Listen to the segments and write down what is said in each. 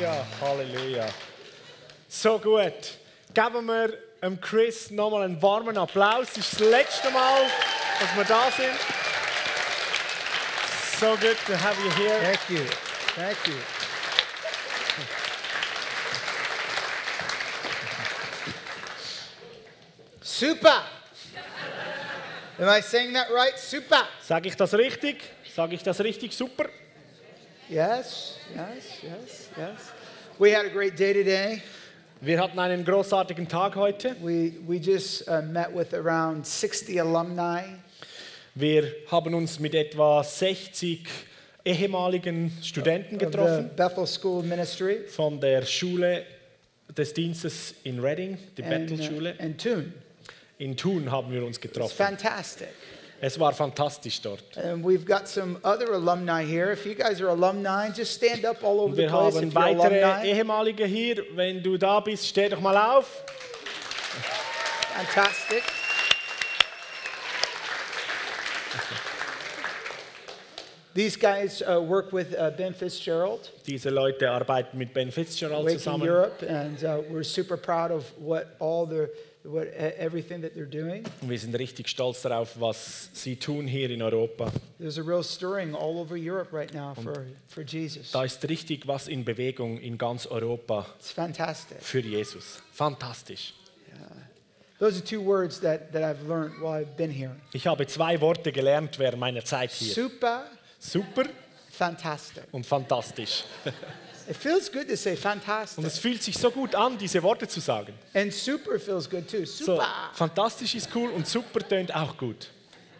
Ja, Halleluja. So gut. Geben wir dem Chris nochmal einen warmen Applaus. Es ist das letzte Mal, dass wir da sind. So good to have you here. Thank you. Thank you. Super. Am I saying that right? Super. Sage ich das richtig? Sage ich das richtig? Super. Yes, yes, yes, yes. We had a great day today. Wir hatten einen großartigen Tag heute. We, we just uh, met with around 60 alumni. Wir haben uns mit etwa 60 ehemaligen Studenten getroffen Bethel School Ministry von der Schule des Dienstes in Reading, die Bethel-Schule. uh, and Tune. In Thun haben wir uns It's getroffen. fantastic. Es war fantastisch dort. And we've got some other alumni here. If you guys are alumni, just stand up all over the wir place haben if you're weitere alumni. ehemalige hier. Wenn du da bist, steh doch mal auf. Fantastic. These guys uh, work with uh, Ben Fitzgerald, Diese Leute arbeiten mit Ben Fitzgerald Waking zusammen. Europe, and uh, we're super proud of what all the what e- everything that they're doing. Und wir sind richtig stolz darauf, was sie tun hier in Europa. There's a real stirring all over Europe right now for, for Jesus. Da ist richtig was in Bewegung in ganz Europa It's fantastic. für Jesus. Fantastisch. Those are two words that, that I've learned while I've been here. Ich habe zwei Worte gelernt während meiner Zeit hier. Super, Super fantastic. und fantastisch. It feels good to say Und fantastic. es fühlt sich so gut an, diese Worte zu sagen. And super feels good too. So, Super. fantastisch ist cool und super tönt auch gut.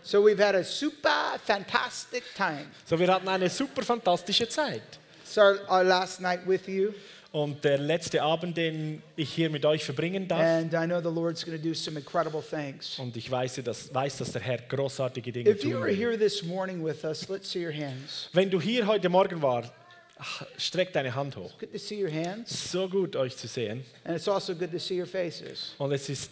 So we've had a super fantastic time. So, wir hatten eine super fantastische Zeit. Started our last night with you, Und der letzte Abend, den ich hier mit euch verbringen darf, and I know the Lord's going to do some incredible things. und ich weiß, dass, weiß, dass der Herr großartige Dinge If you were will. here this morning with us, let's see your hands. Wenn du hier heute Morgen warst, streck deine Hand hoch. Good to see your hands, So gut, euch zu sehen. and it's also good to see your faces. Und es ist,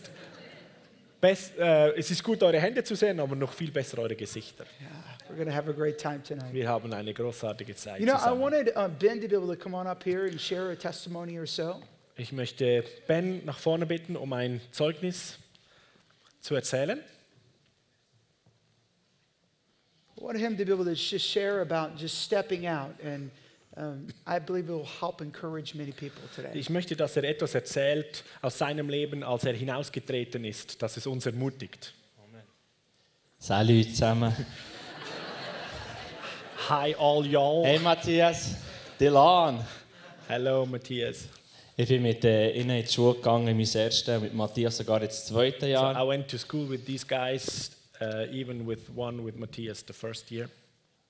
best, äh, es ist gut, eure Hände zu sehen, aber noch viel besser eure Gesichter. Yeah, we're going to have a great time tonight. Wir haben eine großartige Zeit You know, I zusammen. wanted uh, Ben to be able to come on up here and share a testimony or so. Ich möchte Ben nach vorne bitten, um ein Zeugnis zu erzählen. I want him to be able to just share about just stepping out, and I believe it will help encourage many people today. Ich möchte, dass er etwas erzählt aus seinem Leben, als er hinausgetreten ist, dass es uns ermutigt. Salut zusammen. Hi all y'all. Hey Matthias, Dylan. Hello Matthias. Ich bin mit äh, ihnen in die Schule gegangen, mein erstes, mit Matthias sogar jetzt das zweite So Jahr. I went to school with these guys, uh, even with one with Matthias the first year,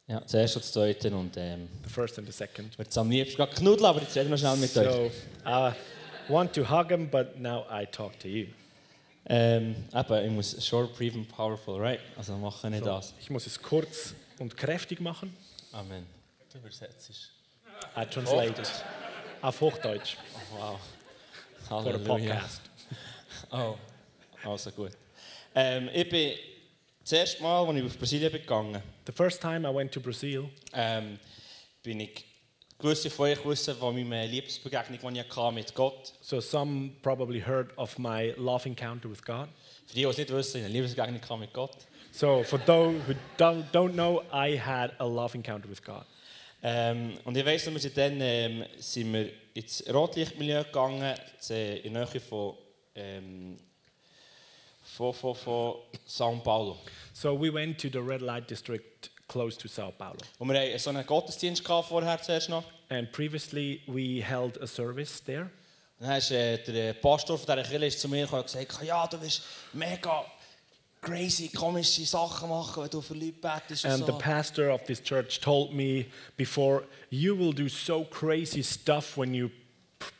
Ja, das erste und das zweite und ähm, the first and the second. es am liebsten gerade knuddeln, aber jetzt reden wir schnell mit euch. So I want to hug him, but now I talk to you. Ähm, eben, ich muss short, brief and powerful, right? Also mache ich So, das. ich muss es kurz und kräftig machen. Amen. Du übersetzt. I translate it auf Hochdeutsch Oh, wow. for a Halleluja. podcast. Oh, also gut. Ähm, ich bin das erste Mal, als ich auf Brasilien bin gegangen The first time I went to Brazil, ähm, bin ich gewisse von euch wissen, von meiner Liebesbegegnung, die ich hatte mit Gott. so some probably heard of my love encounter with God. Für die, die es nicht wissen, ich habe eine Liebesbegegnung mit Gott. So for those who don't, don't know, I had a love encounter with God. Ähm, und ich weiss noch, wir dann ähm, sind wir ins Rotlichtmilieu gegangen, zu- in der Nähe von, ähm, von, von, von São Paulo. So we went to the red light district close to Sao Paulo. Und wir hatten so einen Gottesdienst vorher zuerst noch. And previously we held a service there. Dann ist äh, der Pastor von dieser Kirche zu mir gekommen und gesagt, ja, du wirst mega crazy, komische Sachen machen, wenn du für Leute betest und And the pastor of this church told me before, you will do so crazy stuff when you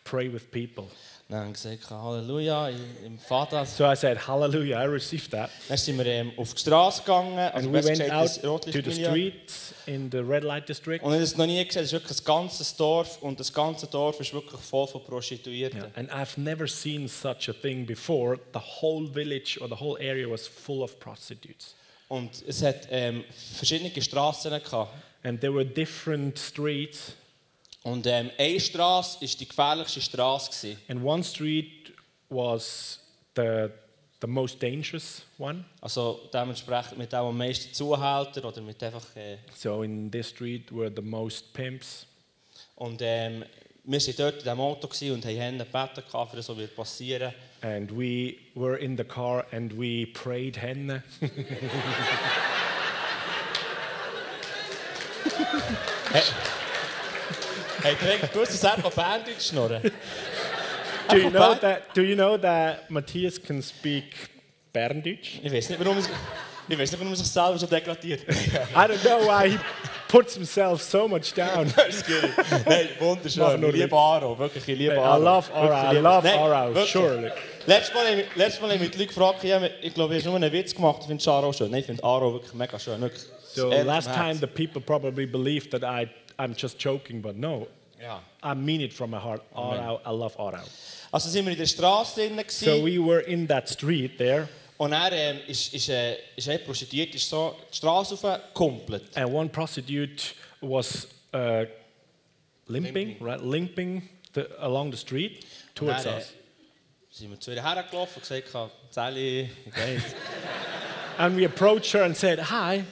pray with people. Dann haben wir gesagt, Halleluja, im Vater. So I said, Hallelujah, I received that. Dann sind wir ähm, auf die Straße gegangen, also And we went out das to the streets in the red light district. Und ich habe es noch nie gesehen, es ist wirklich ein ganzes Dorf und das ganze Dorf ist wirklich voll von Prostituierten. Yeah, And I've never seen such a thing before. The whole village or the whole area was full of prostitutes. Und es hat ähm, verschiedene Straßen gehabt. And there were different streets. Und ähm, eine Straße war die gefährlichste Straße. gewesen. And one street was the, the most dangerous one. Also dementsprechend mit dem am meisten Zuhälter oder mit einfach... Äh, So in this street were the most pimps. und ähm, wir waren dort in diesem Auto und haben Hände gebeten, für das wird passieren. And we were in the car and we prayed Henne. Hey, du hast gewusst, dass er von Berndeutsch schnurren? do, you know that, do you know that Matthias can speak Berndeutsch? Ich weiß nicht, warum er, ich weiß nicht, warum er sich selber so degradiert. I don't know why he puts himself so much down. Ist geil. Nein, wunderschön. Ich liebe Aro, wirklich, ich liebe I Aro. love Aro, I love Nein, Aro, wirklich. surely. Letztes Mal, letztes Mal haben wir die Leute gefragt, ich glaube, ich habe nur einen Witz gemacht, ich finde Aro schön. Nein, ich finde Aro wirklich mega schön. Wirklich, So last time the people probably believed that I, I'm just joking, but no, Ja. I mean it from my heart. Aro, I love Aro. Also sind wir in der Straße drin So we were in that street there, und er ähm, ist, ist, äh, ist eine Prostituierte, ist so die Straße aufgekumpelt. and one prostitute was uh, limping, Limping. right, limping the, along the street towards Dann, äh, us. sind wir zu ihr hergelaufen und gesagt, Sally, wie geht's? And we approached her and said, Hi.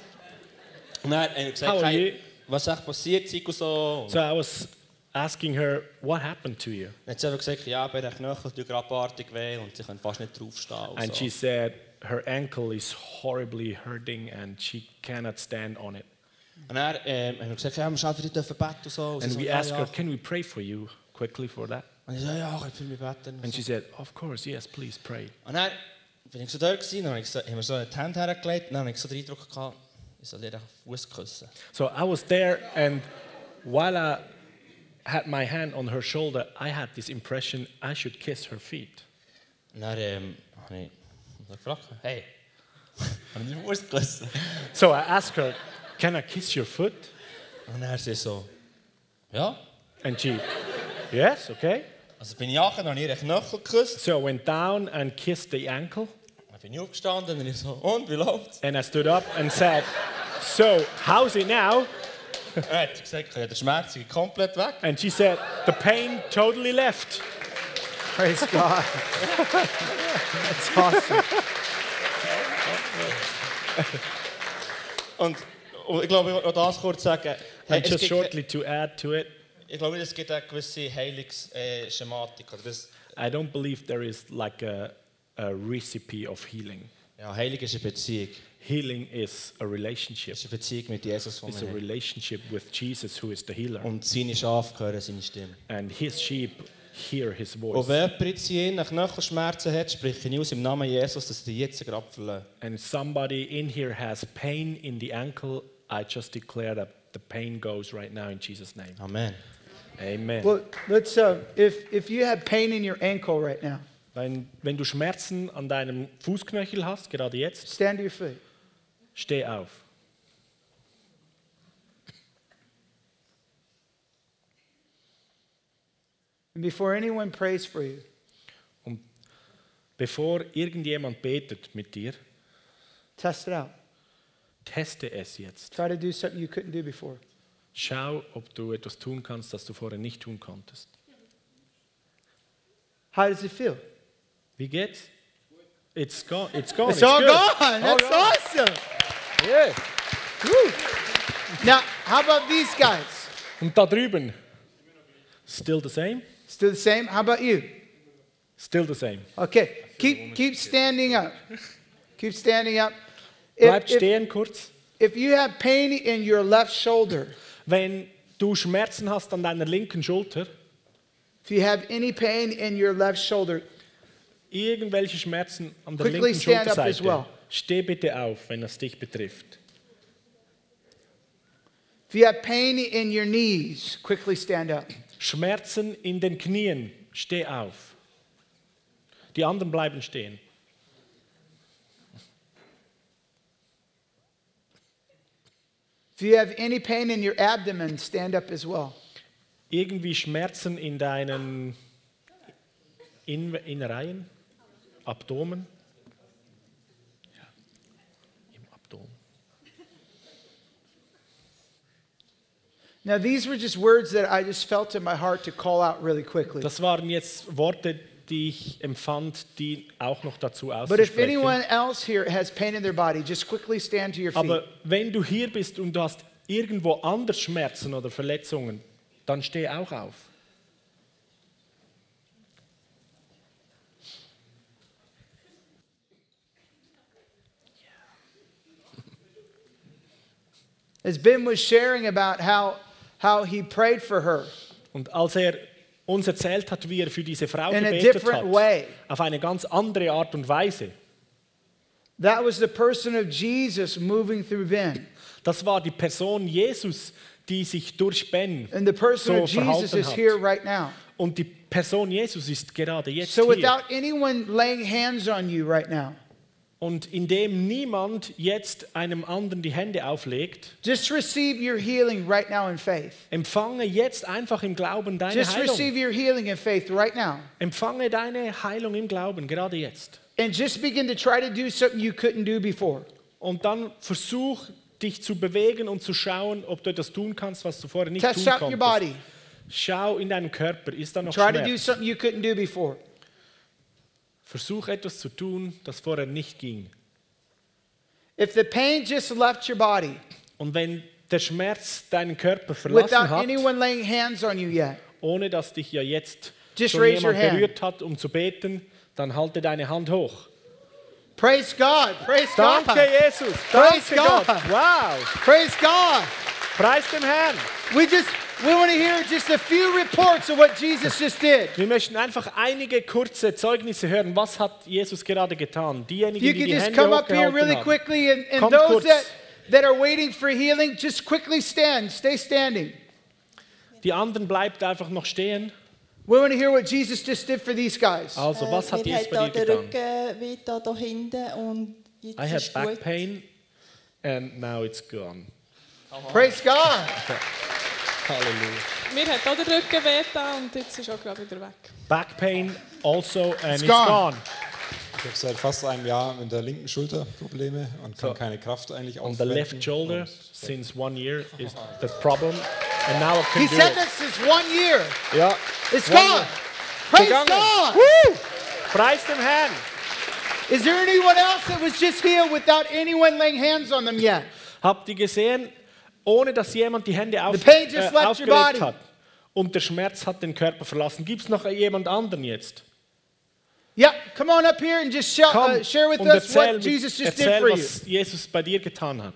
Und dann haben wir How are hey, you? Was ist echt passiert, und so. So I was asking her, What happened to you? dann hat sie gesagt, ja, bei den Knöcheln tut abartig weh und sie können fast nicht draufstehen. And she said, Her ankle is horribly hurting and she cannot stand on it. Und dann ähm, wir gesagt, ja, wir für dich dürfen beten und so. Sie And we asked her, Can we pray for you quickly for that? Und ich so, ja, ich kann für mich beten. And she said, Of course, yes, please pray. und dann bin ich so dort gewesen, dann haben wir so die Hände hergelegt und dann habe ich so den Eindruck gehabt, ich soll ihr den So I was there, and while I had my hand on her shoulder, I had this impression I should kiss her feet. Und dann habe ich so gefragt, hey, habe ich den Fuß geküssen? So I asked her, Can I kiss your foot? Und dann sie so, ja. And she, Yes, okay. Also bin ich nachher, habe ich Knöchel geküsst. So I went down and kissed the ankle, bin ich aufgestanden und ich so, und, wie läuft's? and I stood up and said, So, how's it now? Er hat gesagt, der Schmerz ist komplett weg. And she said, The pain totally left. Praise God. That's awesome. Und, und ich glaube, ich will noch das kurz sagen. Hey, And es just gibt- shortly to add to it, Ich glaube es gibt eine gewisse Heilungsschematik. Das, I don't believe there is like a, a recipe of healing. ja, Heilung ist eine Beziehung. Healing is a relationship. Es ist eine Beziehung mit Jesus, It's a relationship with Jesus, who is the healer. Und seine Schafe hören seine Stimme. And his sheep hear his voice. wenn jemand jetzt hier nach Knöchelschmerzen hat, spreche ich aus im Namen Jesus, dass die jetzt gerade verlassen. And if somebody in here has pain in the ankle, I just declare that the pain goes right now in Jesus' name. Amen. Amen. Well, let's. Uh, if if you have pain in your ankle right now, Wenn, wenn du Schmerzen an deinem Fußknöchel hast, gerade jetzt, stand to your feet. steh auf. And before anyone prays for you, Und bevor irgendjemand betet mit dir, test it out. teste es jetzt. Try to do something you couldn't do before. Schau, ob du etwas tun kannst, das du vorher nicht tun konntest. How does it feel? Wie geht's? It's gone. It's gone. It's all good. gone. That's awesome. Yeah. Woo. Now, how about these guys? Und da drüben? Still the same? Still the same? How about you? Still the same. Okay, keep keep standing up. Keep standing up. If, Bleib stehen kurz. if you have pain in your left shoulder, Wenn du Schmerzen hast an deiner linken Schulter, if you have any pain in your left shoulder, irgendwelche Schmerzen an der Quickly linken Schulterseite, well. steh bitte auf, wenn es dich betrifft. if you have pain in your knees, quickly stand up. Schmerzen in den Knien, steh auf. Die anderen bleiben stehen. If you have any pain in your abdomen, stand up as well. Irgendwie Schmerzen in deinen in Innereien, Abdomen. Ja, im Abdomen. Now, these were just words that I just felt in my heart to call out really quickly. Das waren jetzt Worte, die ich empfand, die auch noch dazu But if auszusprechen. anyone else here has pain in their body, just quickly stand to your feet. Aber wenn du hier bist und du hast irgendwo anders Schmerzen oder Verletzungen, dann steh auch auf. As Ben was sharing about how, how he prayed for her Und als er uns erzählt hat, wie er für diese Frau in gebetet hat, way, auf eine ganz andere Art und Weise, that was the person of Jesus moving through Ben. das war die Person Jesus, die sich durch Ben And the person so of Jesus is hat. here right now. Und die Person Jesus ist gerade jetzt So hier. without anyone laying hands on you right now, Und indem niemand jetzt einem anderen die Hände auflegt, just receive your healing right now in faith. empfange jetzt einfach im Glauben deine Just Heilung. receive your healing in faith right now. Empfange deine Heilung im Glauben, gerade jetzt. And just begin to try to do something you couldn't do before. Und dann versuch, dich zu bewegen und zu schauen, ob du etwas tun kannst, was du vorher nicht Test tun out your konntest. body. Schau in deinem Körper, ist da noch Try to do Schmerz? something you couldn't do before. Versuch etwas zu tun, das vorher nicht ging. If the pain just left your body Und wenn der Schmerz deinen Körper verlassen without hat, anyone laying hands on you yet, ohne dass dich ja jetzt Just schon raise jemand hand. berührt hat, um zu beten, dann halte deine Hand hoch. praise God. Praise Danke, God. Jesus. Praise Danke God. Gott. Wow. Praise God. Preis dem Herrn. We just we want to hear just a few reports of what Jesus just did. Wir möchten einfach einige kurze Zeugnisse hören. Was hat Jesus gerade getan? Diejenigen, You die can die just Hände come up here really quickly, and, and those kurz. that, that are waiting for healing, just quickly stand. Stay standing. Die anderen bleibt einfach noch stehen. We want to hear what Jesus just did for these guys. Also, was hat mir Jesus hat bei dir getan? I had ist back pain and now it's gone. Praise God. Halleluja. Mir hat auch der Rücken weh getan und jetzt ist er auch gerade wieder weg. Back pain also and It's it's, gone. gone. Ich habe seit fast einem Jahr mit der linken Schulter Probleme und kann So, keine Kraft eigentlich On the aufwenden. left shoulder since one year is the problem and now I He can do said it. this is one year. Ja. It's One gone. year. Praise Gegangen. God. Woo! Preis dem Herrn. Is there anyone else that was just healed without anyone laying hands on them yet? Habt ihr gesehen, ohne dass jemand die Hände auf, äh, aufgelegt hat und der Schmerz hat den Körper verlassen? Gibt es noch jemand anderen jetzt? Yeah, come on up here and just Komm uh, share with und us erzähl, what Jesus just did erzähl for you. was Jesus bei dir getan hat.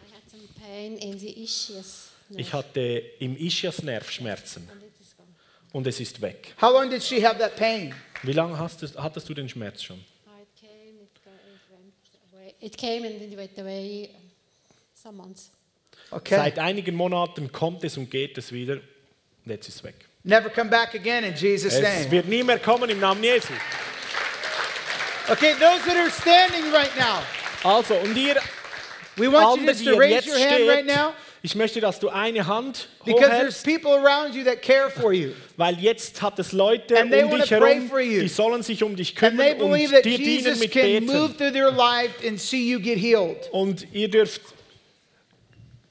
I had some pain in the ischias. Ich hatte im Ischiasnerv Schmerzen und es ist weg. How long did she have that pain? Wie lange hast du, hattest du den Schmerz schon? It came and it went away some months. Okay. Seit einigen Monaten kommt es und geht es wieder und jetzt ist es weg. Never come back again in Jesus' Es name. wird nie mehr kommen im Namen Jesu. Okay, those that are standing right now, Also, und ihr we want you Andere, just to ihr raise jetzt your hand right now ich möchte, dass du eine Hand because there's hochhältst, people around you that care for you. weil jetzt hat es Leute And they um wanna dich pray herum, for you. die sollen sich um dich And they kümmern believe und that dir dienen Jesus mit can move Beten. through their life and see you get healed. Und ihr dürft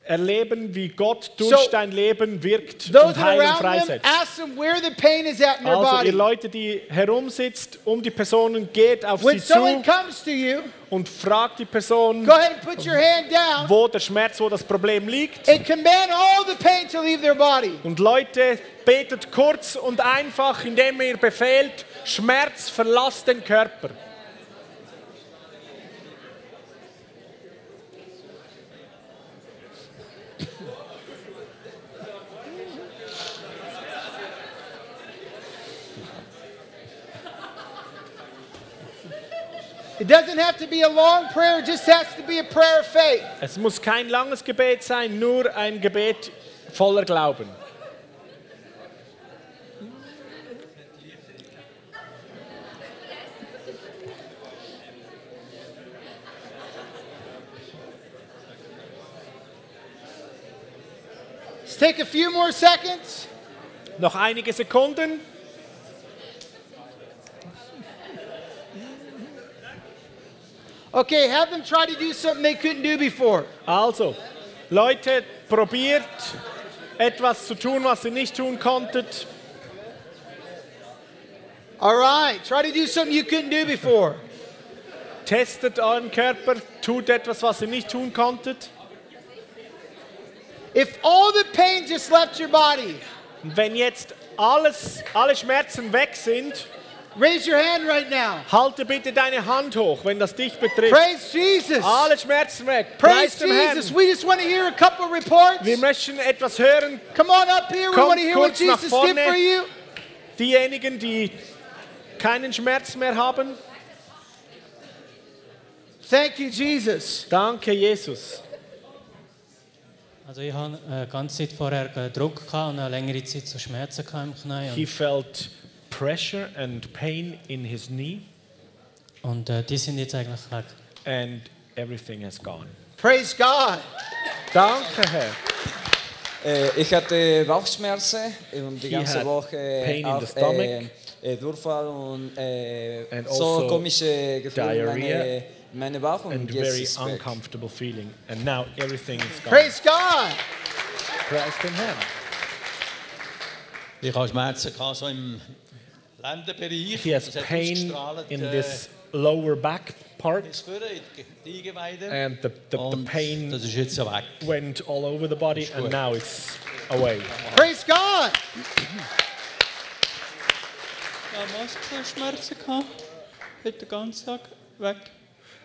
erleben, wie Gott durch So, dein Leben wirkt und Heilung freisetzt. them Also ihr Leute, die herumsitzt um die Personen, geht auf When sie zu you, und fragt die Person, down wo der Schmerz, wo das Problem liegt. and command all the pain to leave their body. Und Leute, betet kurz und einfach, indem ihr befehlt, Schmerz verlasst den Körper. It doesn't have to be a long prayer, it just has to be a prayer of faith. Es muss kein langes Gebet sein, nur ein Gebet voller Glauben. Let's take a few more seconds. Noch einige Sekunden. Okay, have them try to do something they couldn't do before. Also, Leute, probiert etwas zu tun, was ihr nicht tun konntet. All right, try to do something you couldn't do before. Testet euren Körper, tut etwas, was ihr nicht tun konntet. If all the pain just left your body, wenn jetzt alles, alle Schmerzen weg sind, raise your hand right now. halte bitte deine Hand hoch, wenn das dich betrifft. Praise Jesus. Alle Schmerzen weg. Praise. Jesus. We just want to hear a couple reports. Wir möchten etwas hören. Come on up here. We Kommt want to hear what Jesus did for you. Diejenigen, die keinen Schmerz mehr haben, Thank you, Jesus. danke Jesus. Also ich hatte eine ganze Zeit vorher äh, Druck gehabt und eine längere Zeit so Schmerzen im Knie. He felt pressure and pain in his knee Und, äh, die sind jetzt eigentlich weg. and everything has gone. Praise God. Danke Herr. Äh, ich hatte Bauchschmerzen und die He ganze had Woche pain in auch the stomach. äh, äh, Durchfall und äh, And so also komische Gefühle in diarrhea meine, in meine Bauch und And jetzt very ist weg. uncomfortable feeling. And now everything is gone. Praise God. Dem Herrn. Ich habe Schmerzen gehabt, so im. He has pain in äh, this lower back part bis vorne in die- die Eingeweide. and the, the, the pain das ist jetzt ja weg. went all over the body and now it's away. Praise God. Ja, Muskelschmerzen gehabt. Heute den ganzen Tag weg.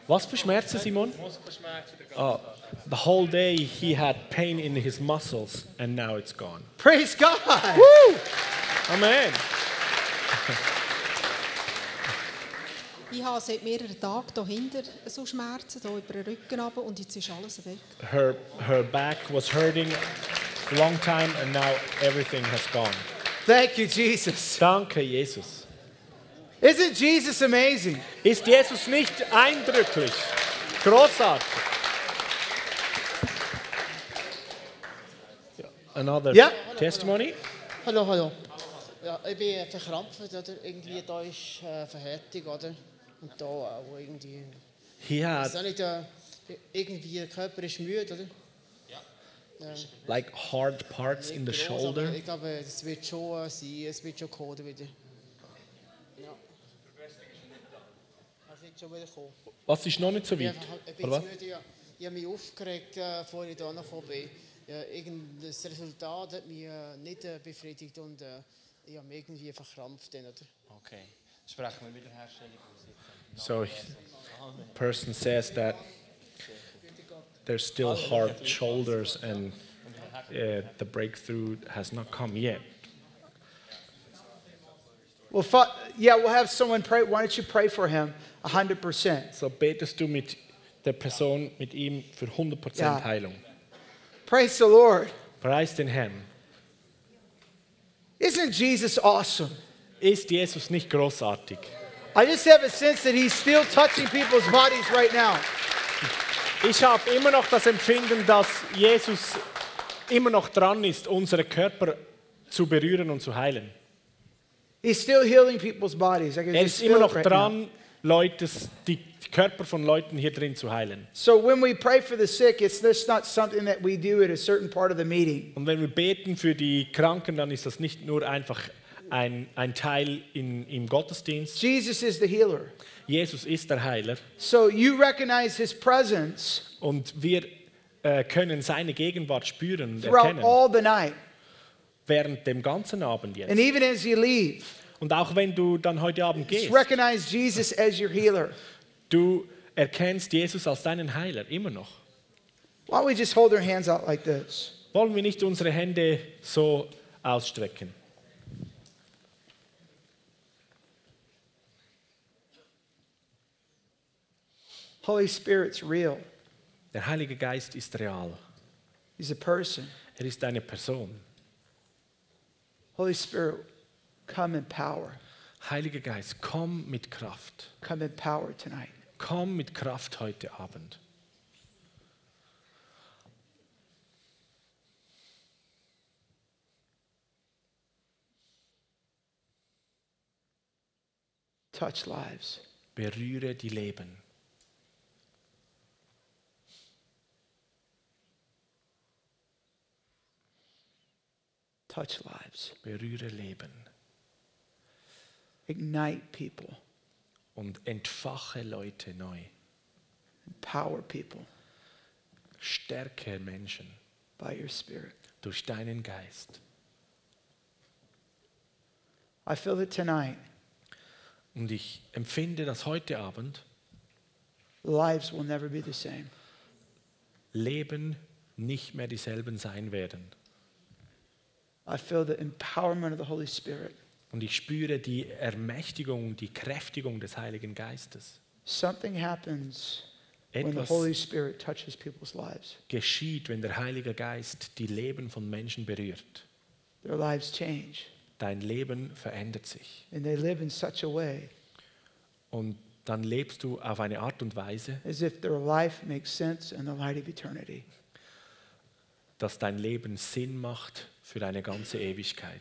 Was für Schmerzen, Simon? Oh, the whole day he had pain in his muscles and now it's gone. Praise God. Amen. Ich habe seit mehreren Tagen hier hinten so Schmerzen, hier über den Rücken runter und jetzt ist alles weg. Her, her back was hurting a long time and now everything has gone. Thank you, Jesus. Danke, Jesus. Isn't Jesus amazing? Ist Jesus nicht eindrücklich? Großartig. Ja, Another Ja. testimony. Hallo, hallo. Ja, ich bin verkrampft, oder? Irgendwie da ist äh, Verhärtung, oder? Und da auch irgendwie. Ich weiß auch nicht, äh, irgendwie der Körper ist müde, oder? Ja. like hard parts in the gross, shoulder. Ich glaube, es wird schon äh, sein, es wird schon kommen wieder. Ja. Es wird schon wieder kommen. Was ist noch nicht so Ich bin weit? Oder müde. Ja. Ich habe mich aufgeregt, äh, bevor ich hier gekommen bin. Ja, irgend- das Resultat hat mich äh, nicht äh, befriedigt und äh, ich habe irgendwie verkrampft. Dann, oder? Okay. Sprechen wir Wiederherstellung aus. So, person says that there's still hard shoulders and uh, the breakthrough has not come yet. Well, fa- yeah, we'll have someone pray. Why don't you pray for him 100%? So betest du mit der Person, mit ihm für 100% Ja. Heilung. Praise the Lord. Preis den Herrn. Isn't Jesus awesome? Ist Jesus nicht großartig? I just have a sense that he's still touching people's bodies right now. Ich habe immer noch das Empfinden, dass Jesus immer noch dran ist, unsere Körper zu berühren und zu heilen. He's still healing people's bodies. I can Er just ist immer feel noch it right now. dran, Leute, die Körper von Leuten hier drin zu heilen. So when we pray for the sick, it's this not something that we do at a certain part of the meeting. Und wenn wir beten für die Kranken, dann ist das nicht nur einfach ein, ein Teil in, im Gottesdienst. Jesus is the healer. Jesus ist der Heiler. So you recognize his presence Und wir äh, können seine Gegenwart spüren und throughout erkennen. all the night. Während dem ganzen Abend jetzt. And even as you leave, Und auch wenn du dann heute Abend gehst, recognize Jesus as your healer. Du erkennst Jesus als deinen Heiler, immer noch. Why don't we just hold our hands out like this? Wollen wir nicht unsere Hände so ausstrecken? Holy Spirit's real. Der Heilige Geist ist real. He's a person. Er ist eine Person. Holy Spirit, come in power. Heiliger Geist, komm mit Kraft. Come in power tonight komm mit Kraft heute Abend. Touch lives. Berühre die Leben. Touch lives. Berühre Leben. Ignite people und entfache Leute neu. Empower people Stärke Menschen by your Spirit. durch deinen Geist. I feel that tonight Und ich empfinde, dass heute Abend lives will never be the same. Leben nicht mehr dieselben sein werden. I feel the empowerment of the Holy Spirit. Und ich spüre die Ermächtigung, die Kräftigung des Heiligen Geistes. Something happens when the Etwas Holy Spirit touches people's lives. geschieht, wenn der Heilige Geist die Leben von Menschen berührt. Their lives change, Dein Leben verändert sich. and they live in such a way Und dann lebst du auf eine Art und Weise, as if their life makes sense in the light of eternity. dass dein Leben Sinn macht für eine ganze Ewigkeit.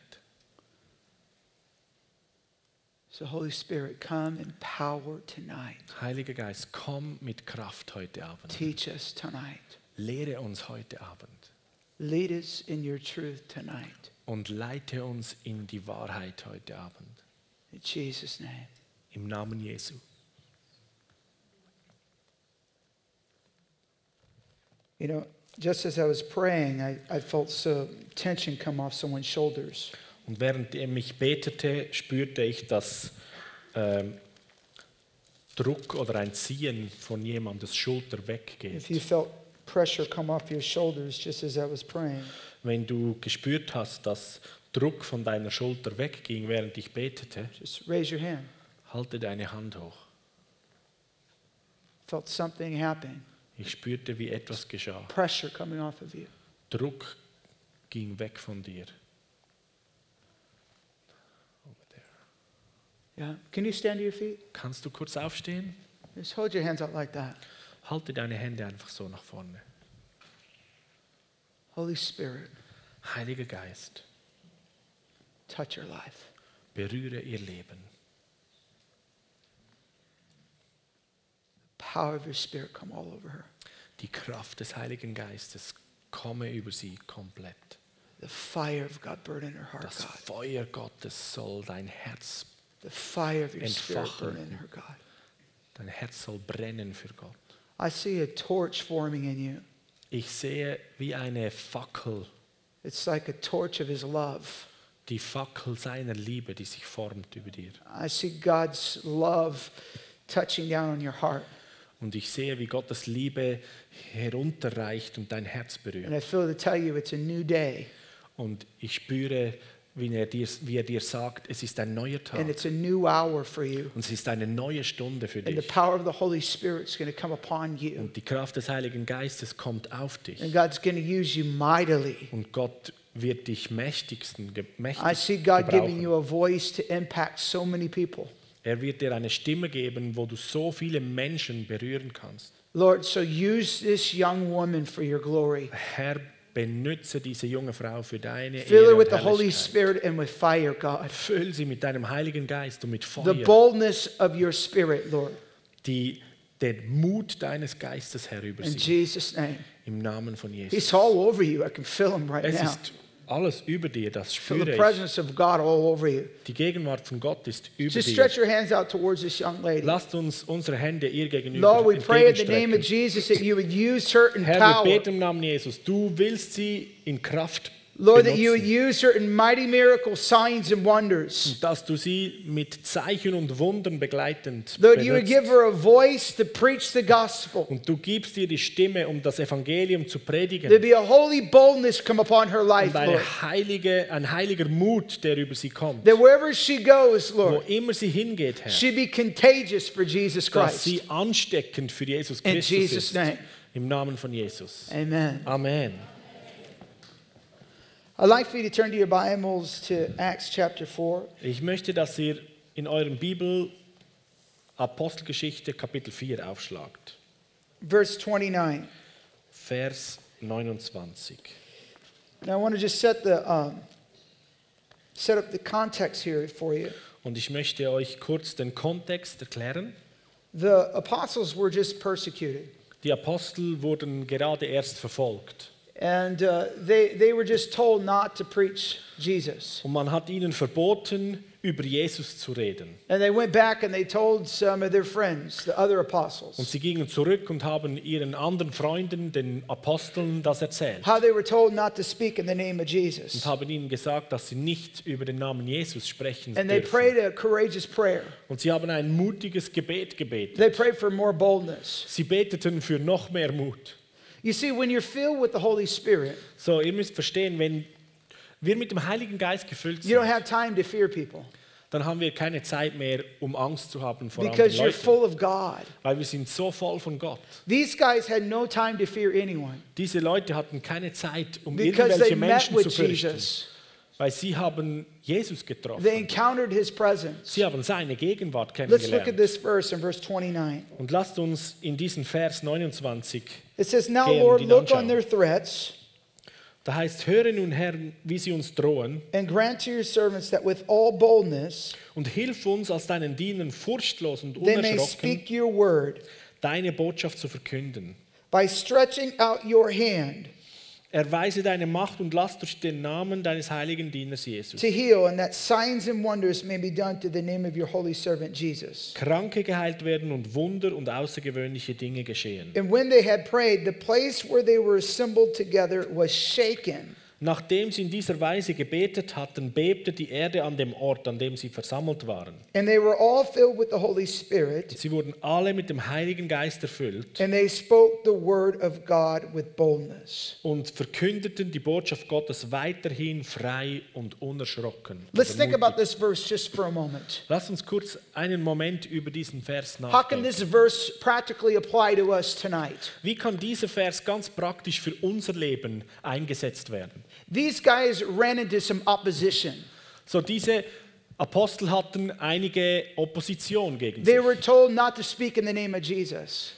So, Holy Spirit, come in power tonight. Heiliger Geist, komm mit Kraft heute Abend. Teach us tonight. Lehre uns heute Abend Lead us in your truth tonight. und leite uns in die Wahrheit heute Abend. In Jesus' name. Im Namen Jesu. You know, just as I was praying, I, I felt so tension come off someone's shoulders. Und während ich betete, spürte ich, dass ähm, Druck oder ein Ziehen von jemandes Schulter weggeht. Wenn du gespürt hast, dass Druck von deiner Schulter wegging, während ich betete, halte deine Hand hoch. Ich spürte, wie etwas geschah. Druck ging weg von dir. Yeah. Can you stand to your feet? Kannst du kurz aufstehen? Just hold your hands out like that. Halte deine Hände einfach so nach vorne. Holy Spirit, Heiliger Geist, touch your life. berühre ihr Leben. Power of your Spirit come all over her. Die Kraft des Heiligen Geistes komme über sie komplett. The fire of God burn in her heart, Das. Feuer Gottes soll dein Herz, The fire of your Spirit Entfachen. burn in her, God. dein Herz soll brennen für Gott. I see a torch forming in you. Ich sehe wie eine Fackel, It's like a torch of His love. die Fackel seiner Liebe, die sich formt über dir. I see God's love touching down on your heart. Und ich sehe, wie Gottes Liebe herunterreicht und dein Herz And I berührt. feel to tell you it's a new day. Und ich spüre, wie er dir, wie er dir sagt, es ist ein neuer Tag. And it's a new hour for you. Und es ist eine neue Stunde für And the dich. power of the Holy Spirit is going to come upon you. Und die Kraft des Heiligen Geistes kommt auf dich. And God's going to use you mightily. Und Gott wird dich mächtigsten, ge- I mächtig see God giving gebrauchen. you a voice to impact so many people. Er wird dir eine Stimme geben, wo du so viele Menschen berühren kannst. Lord, so use this young woman for your glory. Herr, benütze diese junge Frau für deine Fill her with the Holy. Spirit and with fire, God. Füll sie mit deinem Heiligen Geist und mit The Feuer. boldness of your Spirit, Lord. Die, den Mut deines Geistes, Herr, über In sie. Jesus' name. Im Namen von Jesus. He's all over you. I can feel him right Es now. ist alles über dir, das the spüre ich. presence of God all over you. Die Gegenwart von Gott ist über Just dir. stretch your hands out towards this young lady. Lasst uns unsere Hände ihr gegenüber Lord, we pray in the name of. Jesus that you would use her in Herr, wir power. beten im Namen Jesus. Du willst sie in Kraft Lord, that you would use her in mighty miracle signs and wonders. dass du sie mit Zeichen und Wundern begleitend Lord, you would give her a voice to preach the gospel. Und du gibst ihr die Stimme, um das Evangelium zu predigen. There'd be a holy boldness come upon her life, Und Lord. heilige, ein heiliger Mut, der über sie kommt. That wherever she goes, Wo Lord, immer sie hingeht, Herr, she be contagious for Jesus dass Christ. sie ansteckend für Jesus In Christus Jesus' ist. name. Im Namen von Jesus. Amen. Amen. I'd like for you to turn to your Bibles to Acts chapter 4. Ich möchte, dass ihr in eurem Bibel Apostelgeschichte Kapitel 4 aufschlagt. verse 29. Vers 29. Now, I want to just set the um, set up the context here for you. Und ich möchte euch kurz den Kontext erklären. The apostles were just persecuted, Die Apostel wurden gerade erst verfolgt. And uh, they, they were just told not to preach Jesus. Und man hat ihnen verboten, über Jesus zu reden. And they went back and they told some of their friends, the other Und apostles, sie gingen zurück und haben ihren anderen Freunden, den Aposteln, das erzählt. how they were told not to speak in the name of Und Jesus. haben ihnen gesagt, dass sie nicht über den Namen Jesus sprechen And they dürfen. prayed a courageous prayer. Und sie haben ein mutiges Gebet gebetet. They prayed for more boldness. Sie beteten für noch mehr Mut. You see, when you're filled with the Holy Spirit, So, ihr müsst verstehen, wenn wir mit dem Heiligen Geist gefüllt you don't sind, have time to fear people dann haben wir keine Zeit mehr, um Angst zu haben vor because anderen you're Leuten. full of God. Weil wir sind so voll von Gott. These guys had no time to fear anyone Diese Leute hatten keine Zeit, um because irgendwelche met Menschen zu fürchten. Jesus. Weil sie haben Jesus They getroffen. encountered his presence. Sie haben seine Gegenwart Let's look at kennengelernt. this verse in verse 29. Und lasst uns in diesen Vers 29 It says, Now, gehen Lord, look on anschauen. their threats Da heißt, höre nun Herr, wie sie uns drohen and grant to your servants that with all boldness und hilf uns als deinen Dienern furchtlos und they may unerschrocken speak your word deine Botschaft zu verkünden. by stretching out your hand Erweise deine Macht und lass durch den Namen deines heiligen Dieners Jesus to heal, and that signs and wonders may be done to the name of your holy servant Jesus. Kranke geheilt werden und Wunder und außergewöhnliche Dinge geschehen. And when they had prayed, the place where they were assembled together was shaken. Nachdem sie in dieser Weise gebetet hatten, bebte die Erde an dem Ort, an dem sie versammelt waren. And they were all filled with the Holy Spirit, Sie wurden alle mit dem Heiligen Geist erfüllt and they spoke the word of God with boldness. und verkündeten die Botschaft Gottes weiterhin frei und unerschrocken. Let's think about this verse just for a moment. Lass uns kurz einen Moment über diesen Vers How can nachdenken. this verse practically apply to us tonight? Wie kann dieser Vers ganz praktisch für unser Leben eingesetzt werden? These guys ran into some opposition. So, diese Apostel hatten einige Opposition gegen They sich. were told not to speak in the name of Jesus.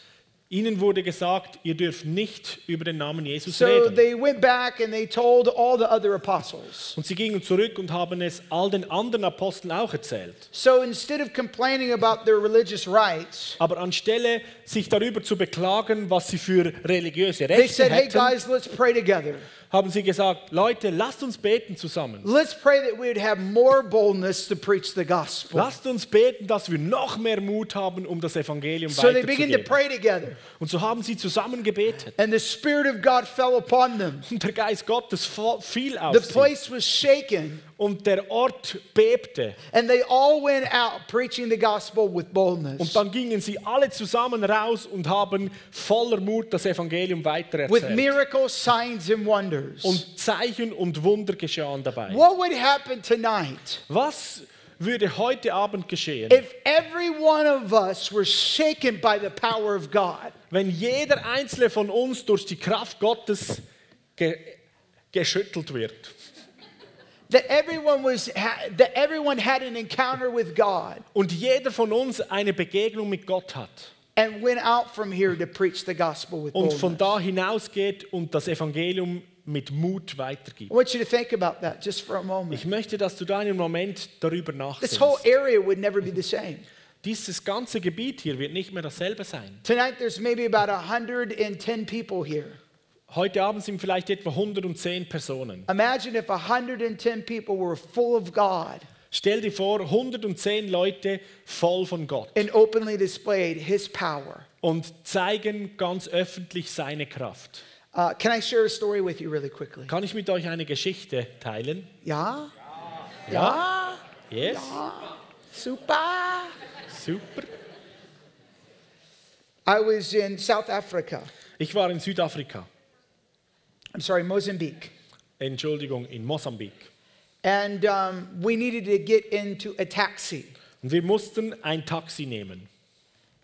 Ihnen wurde gesagt, ihr dürft nicht über den Namen Jesus So reden. they went back and they told all the other apostles. Und sie gingen zurück und haben es all den anderen Aposteln auch erzählt. So instead of complaining about their religious rights, Aber anstelle sich darüber zu beklagen, was sie für religiöse they Rechte said, hey hätten, guys, let's pray together. Haben sie gesagt, Leute, lasst uns beten zusammen. Let's pray that we would have more boldness to preach the gospel. Lasst uns beten, dass wir noch mehr Mut haben, um das Evangelium So they began to weiterzugeben. pray together. Und so haben sie zusammen gebetet. And the Spirit of God fell upon them. Und der Geist Gottes fiel The auf sie. place was shaken. Und der Ort bebte. And they all went out preaching the gospel with boldness. Und dann gingen sie alle zusammen raus und haben voller Mut das Evangelium With weitererzählt. miracles, signs, and wonders. Und Zeichen und Wunder geschahen dabei. What would happen tonight Was würde heute Abend geschehen, if every one of us were shaken by the power of God? wenn jeder einzelne von uns durch die Kraft Gottes ge geschüttelt wird? That everyone was ha- that everyone had an encounter with God Und jeder von uns eine Begegnung mit Gott hat. and went out from here to preach the gospel with Und von da hinausgeht und das Evangelium mit Mut weitergibt. I want you to think about that just for a moment. Ich möchte, dass du da einen Moment darüber This whole nachdenkst. area would never be the same. Dieses ganze Gebiet hier wird nicht mehr dasselbe sein. Tonight there's maybe about 110 people here. Heute Abend sind vielleicht etwa 110 Personen. Imagine if 110 people were full of God Stell dir vor, 110 Leute voll von Gott and openly displayed his power. und zeigen ganz öffentlich seine Kraft. Uh, can I share a story with you really quickly? Kann ich mit euch eine Geschichte teilen? Ja? Ja? Ja? Yes? Super. Super. I was in South Africa. Ich war in Südafrika, I'm sorry, Mozambique. Entschuldigung, in Mosambik. And um, we needed to get into a taxi. Und wir mussten ein Taxi nehmen.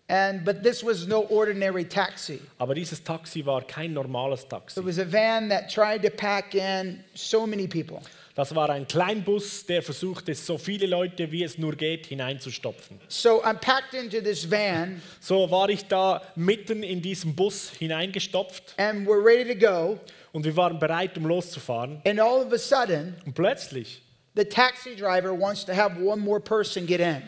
And but this was no ordinary taxi. Aber dieses Taxi war kein normales Taxi. It was a van that tried to pack in so many people. Das war ein Kleinbus, der versuchte, so viele Leute wie es nur geht hineinzustopfen. So I'm packed into this van So war ich da mitten in diesem Bus hineingestopft and we're ready to go. Und wir waren bereit, um loszufahren. And all of a sudden, Und plötzlich the taxi driver wants to have one more person get in.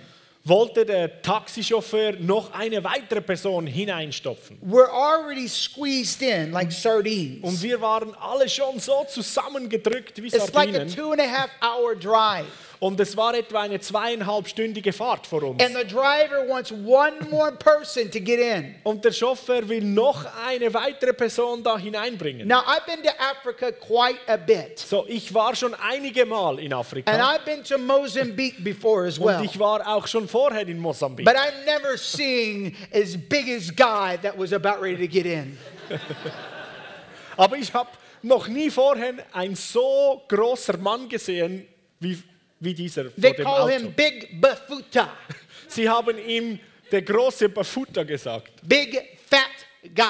wollte der Taxichauffeur noch eine weitere Person hineinstopfen. We're already squeezed in like sardines. Und wir waren alle schon so zusammengedrückt wie It's like a Sardinen. two and a half hour drive. Und es war etwa eine zweieinhalbstündige Fahrt vor uns. And the driver wants one more person to get in. Und der Chauffeur will noch eine weitere Person da hineinbringen. Now, I've been to Africa quite a bit. So, ich war schon einige Mal in And Afrika. I've been to Mozambique before as Und well. ich war auch schon vorher in Mosambik. But I've never seen as big as guy that was about ready to get in. Aber ich habe noch nie vorher ein so großer Mann gesehen wie, wie dieser vor They dem call Auto. him Big Bafuta, Sie haben ihm der große Bafuta gesagt. big fat guy.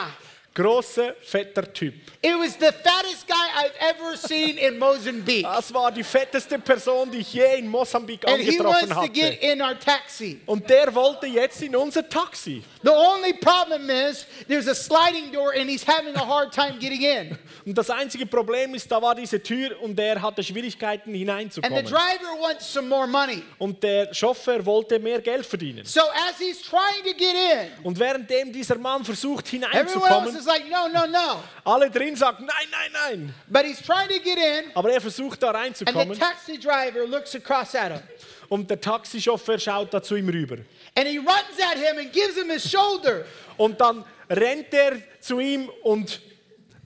Großer, fetter Typ. It was the fattest guy I've ever seen in Mozambique. Das war die fetteste Person, die ich je in Mosambik And he wants angetroffen to get in our taxi. Und der wollte jetzt in unser Taxi. The only problem is there's a sliding door and he's having a hard time getting in. Und das einzige Problem ist, da war diese Tür und er hatte Schwierigkeiten And the hineinzukommen. driver wants some more money. Und der Chauffeur wollte mehr Geld verdienen. So as he's trying to get in, Und währenddem dieser Mann versucht everyone else hineinzukommen, is like, no, no, no. alle drin sagen, nein, nein, nein. But he's trying to get in, Aber er versucht da and the reinzukommen taxi driver looks across at him. und der Taxichauffeur schaut da zu ihm rüber. And he runs at him and gives him his shoulder. Und dann rennt er zu ihm und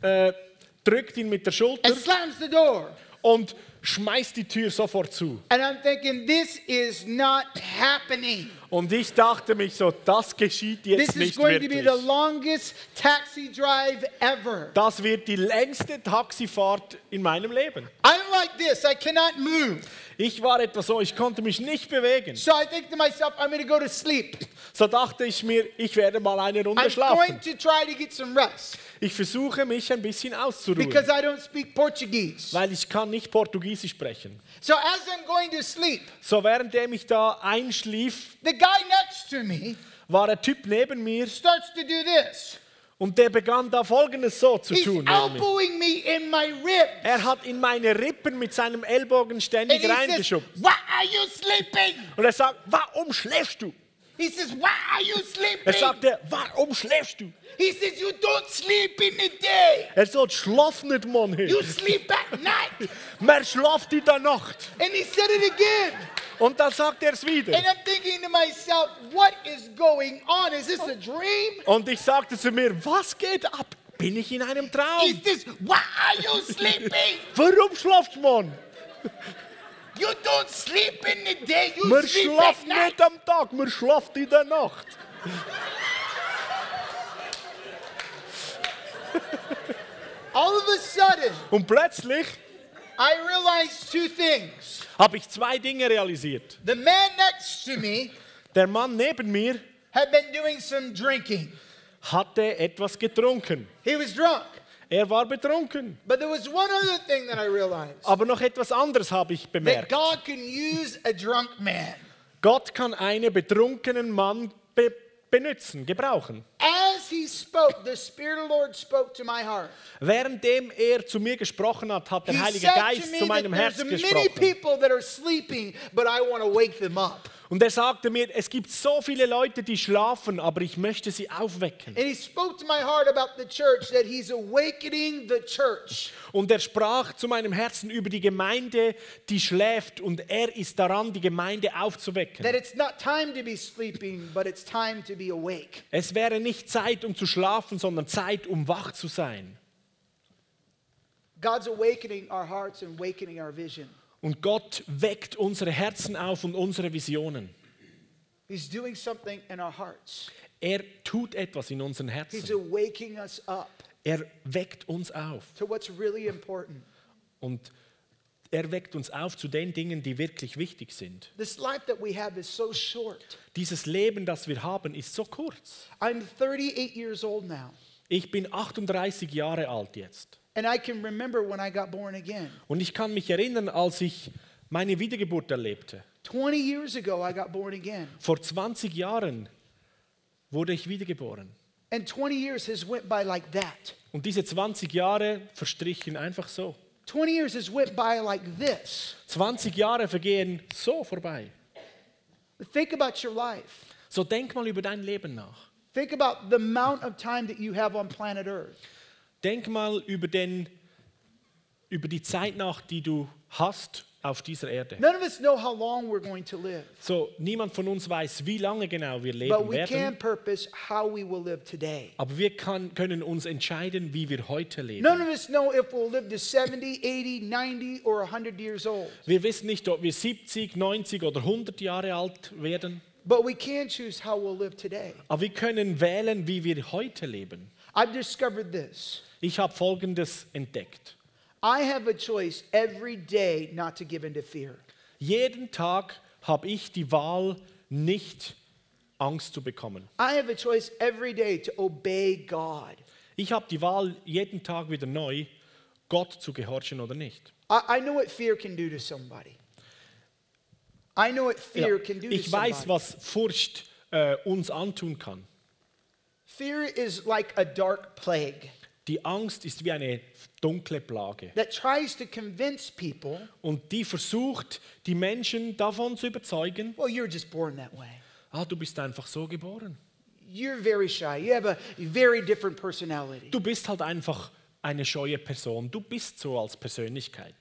äh, drückt ihn mit der Schulter and slams the door. und schmeißt die Tür sofort zu. And I'm thinking, this is not happening. Und ich dachte mich so, das geschieht jetzt This is nicht going to be wirklich. the longest taxi drive ever. Das wird die längste Taxifahrt in meinem Leben. I'm like this, I cannot move. Ich war etwa so, ich konnte mich nicht bewegen. So I think to myself, I'm going to go to sleep. So dachte ich mir, ich werde mal eine Runde I'm schlafen. going to try to get some rest Ich versuche mich ein bisschen auszuruhen, because I don't speak Portuguese. weil ich kann nicht Portugiesisch sprechen. So as I'm going to sleep, So währenddem ich da einschlief, the guy next to me war ein Typ neben mir starts to do this. Und der begann da folgendes so zu He's tun. elbowing me in my ribs. Er hat in meine Rippen mit seinem Ellbogen And ständig he says, reingeschubst. Why are you sleeping? Und er sagt, warum schläfst du? He says, Why are you Er sleeping? sagte, warum schläfst du? He says, You don't sleep in the day. Er sagt, schlaf nicht, Mann. You sleep at night. Man schlaft in der Nacht. And he said it again. Und dann sagt er es wieder. And I'm thinking to myself, What is going on? Is this a dream? Und ich sagte zu mir, was geht ab? Bin ich in einem Traum? Is this, Why are you sleeping? Warum schlaft man? You don't sleep in the day. You Man sleep at schlaft night. nicht am Tag, man schlaft in der Nacht. All of a sudden, Und plötzlich I realized two things. habe ich zwei Dinge realisiert. The man next to me Der Mann neben mir had been doing some drinking. hatte etwas getrunken. He was drunk. Er war betrunken. But there was one other thing that I realized Aber noch etwas anderes habe ich that bemerkt. God can use a drunk man. Gott kann einen betrunkenen Mann be benutzen, gebrauchen. As he spoke, the Spirit of the Lord spoke to my heart. Währenddem er zu mir gesprochen hat, hat der He Heilige Geist zu meinem Herzen many gesprochen. people that are sleeping, but I want to wake them up. Und er sagte mir, es gibt so viele Leute, die schlafen, aber ich möchte sie aufwecken. And he spoke to my heart about the church, that he's awakening the church. Und er sprach zu meinem Herzen über die Gemeinde, die schläft und er ist daran, die Gemeinde aufzuwecken. That it's not time to be sleeping, but it's time to be awake. Es wäre nicht Zeit, um zu schlafen, sondern Zeit, um wach zu sein. God's awakening our hearts and awakening our vision. Und Gott weckt unsere Herzen auf und unsere Visionen. He's doing something in our hearts. Er tut etwas in unseren He's Herzen. awaking us up Er weckt uns auf. to what's really important. Und er weckt uns auf zu den Dingen, die wirklich wichtig sind. This life that we have is so short. Dieses Leben, das wir haben, ist so kurz. I'm 38 years old now, Ich bin 38 Jahre alt jetzt. And I can remember when I got born again. Und ich kann mich erinnern, als ich meine Wiedergeburt erlebte. 20 years ago, I got born again. Vor 20 Jahren wurde ich wiedergeboren. And 20 years has went by like that. Und diese 20 Jahre verstrichen einfach so. 20 years has went by like this. 20 Jahre vergehen so vorbei. Think about your life. So denk mal über dein Leben nach. Think about the amount of time that you have on planet Earth. Denk mal über, den, über die Zeit nach, die du hast auf dieser Erde. None of us know how long we're going to live, So, niemand von uns weiß, wie lange genau wir but leben we can werden. purpose how we will live today. Aber wir kann, können uns entscheiden, wie wir heute leben. None of us know if we'll live to 70, 80, 90, or 100 years old. Wir wissen nicht, ob wir 70, 90 oder 100 Jahre alt werden. But we can choose how we'll live today. Aber wir können wählen, wie wir heute leben. I've discovered this. Ich habe Folgendes entdeckt. I have a choice every day not to give in to fear. Jeden Tag habe ich die Wahl, nicht Angst zu bekommen. I have a choice every day to obey God. Ich habe die Wahl, jeden Tag wieder neu, Gott zu gehorchen oder nicht. I, I know what fear can do to somebody. I know what Ja, fear can do to ich weiß, somebody. was Furcht äh, uns antun kann. Fear is like a dark plague Die Angst ist wie eine dunkle Plage. that tries to convince people, Und die versucht, die Menschen davon zu überzeugen, well, you're just born that way. ah, du bist einfach so geboren. You're very shy. You have a very different personality. Du bist halt einfach eine scheue Person. Du bist so als Persönlichkeit.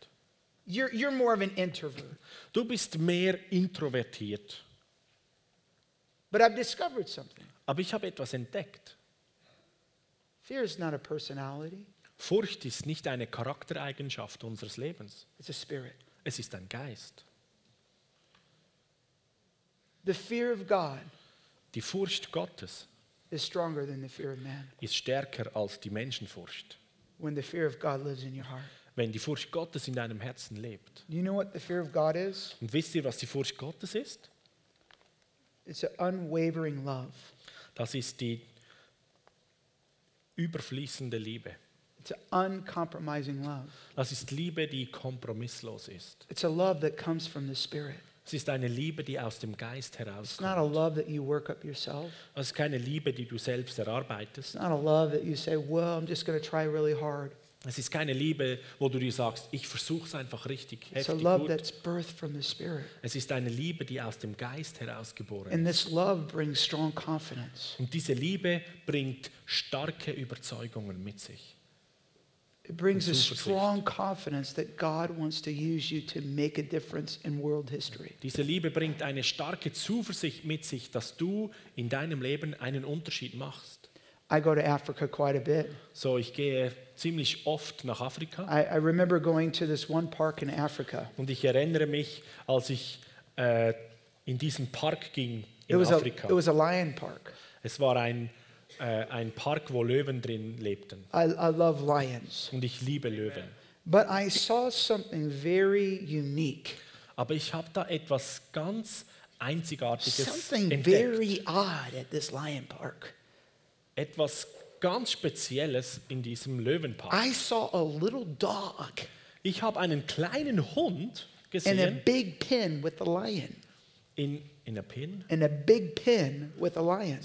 You're, you're more of an introvert. Du bist mehr introvertiert. But I've discovered something. Aber ich habe etwas entdeckt. Fear is not a personality, Furcht ist nicht eine Charaktereigenschaft unseres Lebens. it's a spirit. Es ist ein Geist. The fear of God Die Furcht Gottes is stronger than the fear of man ist stärker als die Menschenfurcht. when the fear of God lives in your heart. Wenn die Furcht Gottes in deinem Herzen lebt. Do you know what the fear of God is? Und wisst ihr, was die Furcht Gottes ist? It's an unwavering love. Das ist die überfließende Liebe. It's uncompromising love. Das ist Liebe, die kompromisslos ist. It's a love that comes from the Spirit. Es ist eine Liebe, die aus dem Geist It's not a herauskommt. love that you work up yourself. Es ist keine Liebe, die du selbst erarbeitest. It's not a love that you say, well, I'm just going to try really hard. Es ist keine Liebe, wo du dir sagst, ich versuche es einfach richtig It's a heftig love gut. that's birthed from the Spirit. Es ist eine Liebe, die aus dem Geist herausgeboren And ist. this love brings strong confidence. Und diese Liebe bringt starke Überzeugungen mit sich. It brings a strong confidence that God wants to use you to make a difference in world history. Diese Liebe bringt eine starke Zuversicht mit sich, dass du in deinem Leben einen Unterschied machst. I go to Africa quite a bit. So, ich gehe ziemlich oft nach Afrika I, I remember going to this one park in Africa. und ich erinnere mich, als ich äh, in diesen Park ging It in was, a, Afrika. it was a lion park. Es war ein, äh, ein Park, wo Löwen drin lebten. I, I love lions. Und ich liebe Löwen. But I saw something very unique, Aber ich habe da etwas ganz Einzigartiges something entdeckt. very odd at this lion park. Etwas ganz Spezielles in diesem Löwenpark. I saw a little dog Ich habe einen kleinen Hund in a gesehen big pen with a lion. in, in, einer Pin, In a big pen with a lion.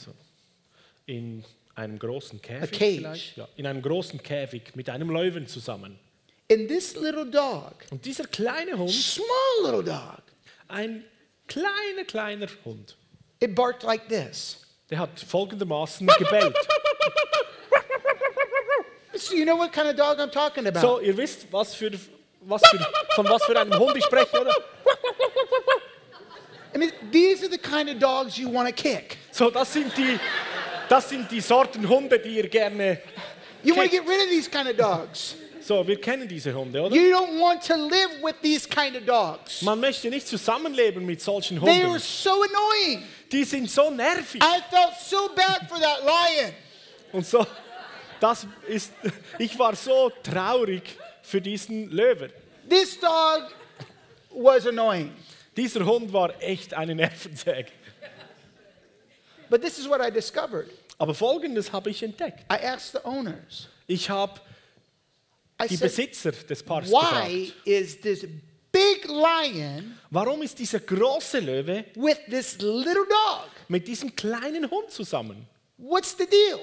in einem großen Käfig. cage. vielleicht. Ja, in einem großen Käfig mit einem Löwen zusammen. And this little dog, Und dieser kleine Hund, small little dog, ein kleiner, kleiner Hund, it barked like this. Der hat folgendermaßen gebellt. So you know what kind of dog I'm talking about? So, ihr wisst, was für, was für, von was für einem Hund ich spreche, oder? I mean, these are the kind of dogs you want to kick. So, das sind die, das sind die Sorten Hunde, die ihr gerne. You want to get rid of these kind of dogs. So, wir kennen diese Hunde, oder? You don't want to live with these kind of dogs. Man möchte nicht zusammenleben mit solchen They are Hunden. so annoying. Die sind so nervig. I felt so bad for that lion. Und so, das ist, ich war so traurig für diesen Löwen. This dog was annoying. Dieser Hund war echt eine Nervensäge. But this is what I discovered. Aber Folgendes habe ich entdeckt. I asked the owners. Ich habe die said, Besitzer des Parks why gefragt, is this big lion warum ist dieser große Löwe with this little dog? mit diesem kleinen Hund zusammen? What's the deal?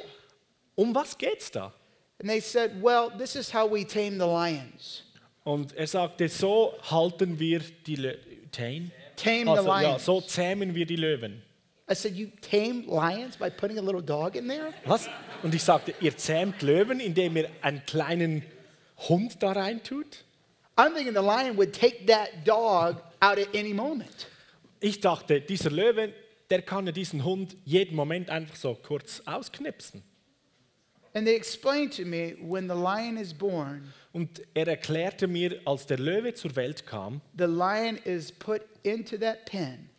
Um was geht's da? And they said, well, this is how we tame the lions. Und er sagte, so halten wir die Lö tame, Tame the also, ja, lions. so zähmen wir die Löwen. I said, You tame lions by putting a little dog in there? Was? Und ich sagte, ihr zähmt Löwen, indem ihr einen kleinen Hund da reintut? I'm thinking the lion would take that dog out at any moment. Ich dachte, dieser Löwe, der kann ja diesen Hund jeden Moment einfach so kurz ausknipsen. And they explained to me when the lion is born, Und er erklärte mir, als der Löwe zur Welt kam, the lion is put into that pen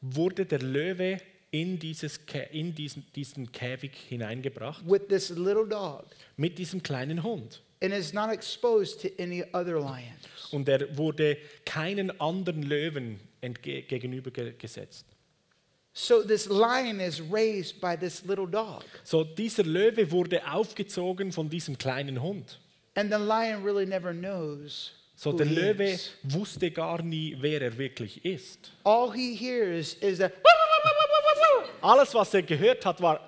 wurde der Löwe in, dieses, in diesen, diesen Käfig hineingebracht with this little dog mit diesem kleinen Hund. And is not exposed to any other lions. Und er wurde keinen anderen Löwen gegenübergesetzt. So this lion is raised by this little dog. So, dieser Löwe wurde aufgezogen von diesem kleinen Hund. And the lion really never knows. So, der Löwe wusste gar nie, wer er wirklich ist. All he hears is that Alles, was er gehört hat, war.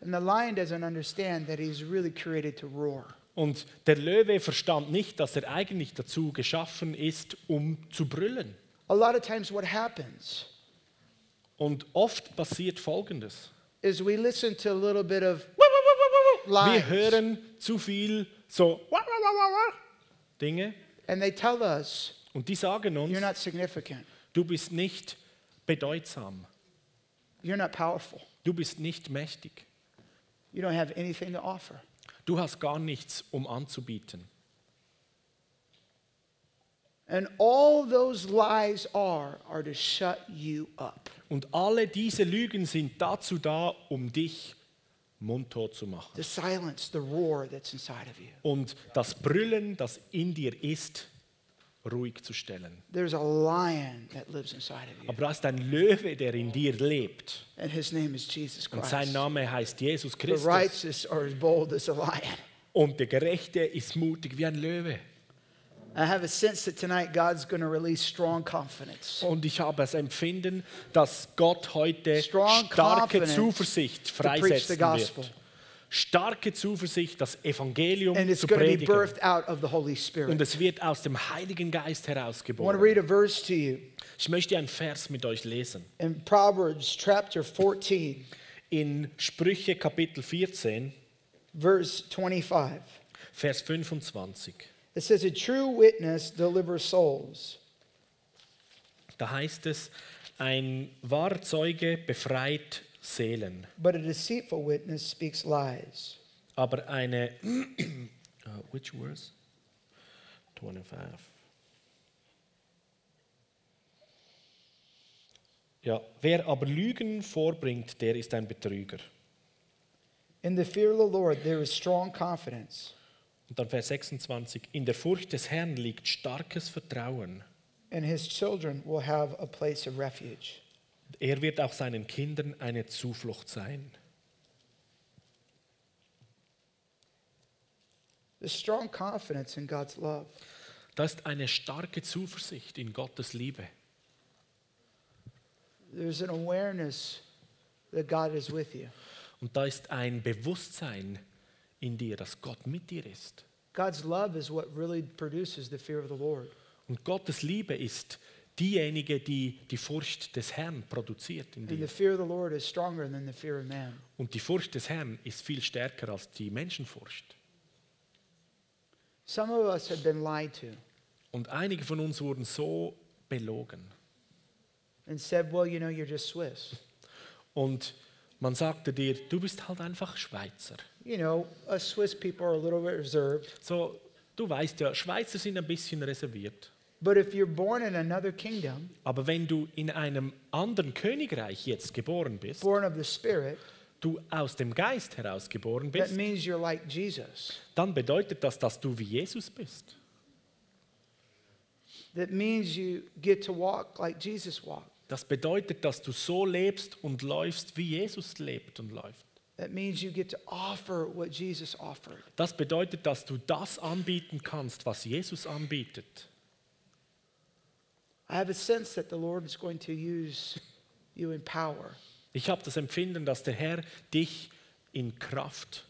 And the lion doesn't understand that he's really created to roar. Und der Löwe verstand nicht, dass er eigentlich dazu geschaffen ist, um zu brüllen. A lot of times what happens Und oft passiert Folgendes. is we listen to a little bit of Wir hören zu viel so Dinge and they tell us und die sagen uns, you're not significant. du bist nicht bedeutsam, You're not powerful. du bist nicht mächtig, You don't have anything to offer. du hast gar nichts, um anzubieten. And all those lies are are to shut you up. Und alle diese Lügen sind dazu da, um dich mundtot zu machen. To silence the roar that's inside of you. Und das Brüllen, das in dir ist, ruhig zu stellen. There's a lion that lives inside of you. Aber da ist ein Löwe, der in dir lebt. And his name is Jesus Und sein Name heißt Jesus The Christus. righteous are as bold as a lion. Und der Gerechte ist mutig wie ein Löwe. I have a sense that tonight God's going to release strong confidence. Und ich habe das Empfinden, dass Gott heute starke Zuversicht freisetzen wird. Starke Zuversicht, das Evangelium And it's zu going to be predigen. birthed out of the Holy Spirit. Und es wird aus dem Heiligen Geist I want to herausgeboren. read a verse to you Ich möchte einen Vers mit euch lesen. in Proverbs chapter 14, In Sprüche Kapitel 14, verse 25. Vers 25. It says, A true witness delivers souls, Da heißt es, ein wahrer Zeuge befreit Seelen, but a deceitful witness speaks lies. aber eine uh, which verse? 25. Ja, wer aber Lügen vorbringt, der ist ein Betrüger. In the fear of the Lord, there is strong confidence, Und dann Vers 26. In der Furcht des Herrn liegt starkes Vertrauen. and his children will have a place of refuge. Er wird auch seinen Kindern eine Zuflucht sein. There's strong confidence in God's love. Da ist eine starke Zuversicht in Gottes Liebe. There's an awareness that God is with you. Und da ist ein Bewusstsein in dir, dass Gott mit dir ist. God's love is what really produces the fear of the Lord. Und Gottes Liebe ist diejenige, die die Furcht des Herrn produziert in dir. Und die Furcht des Herrn ist viel stärker als die Menschenfurcht. Some of us have been lied to Und einige von uns wurden so belogen. and said, well, you know, you're just Swiss. Und man sagte dir, du bist halt einfach Schweizer. You know, us Swiss people are a little bit reserved. So, du weißt ja, Schweizer sind ein bisschen reserviert. But if you're born in another kingdom, Aber wenn du in einem anderen Königreich jetzt geboren bist, born of the Spirit, du aus dem Geist heraus geboren that bist, means you're like Jesus. dann bedeutet das, dass du wie Jesus bist. That means you get to walk like Jesus walked. Das bedeutet, dass du so lebst und läufst, wie Jesus lebt und läuft. That means you get to offer what Jesus offered. Das bedeutet, dass du das anbieten kannst, was Jesus anbietet. I have a sense that the Lord is going to use you in power. Ich habe das Empfinden, dass der Herr dich in Kraft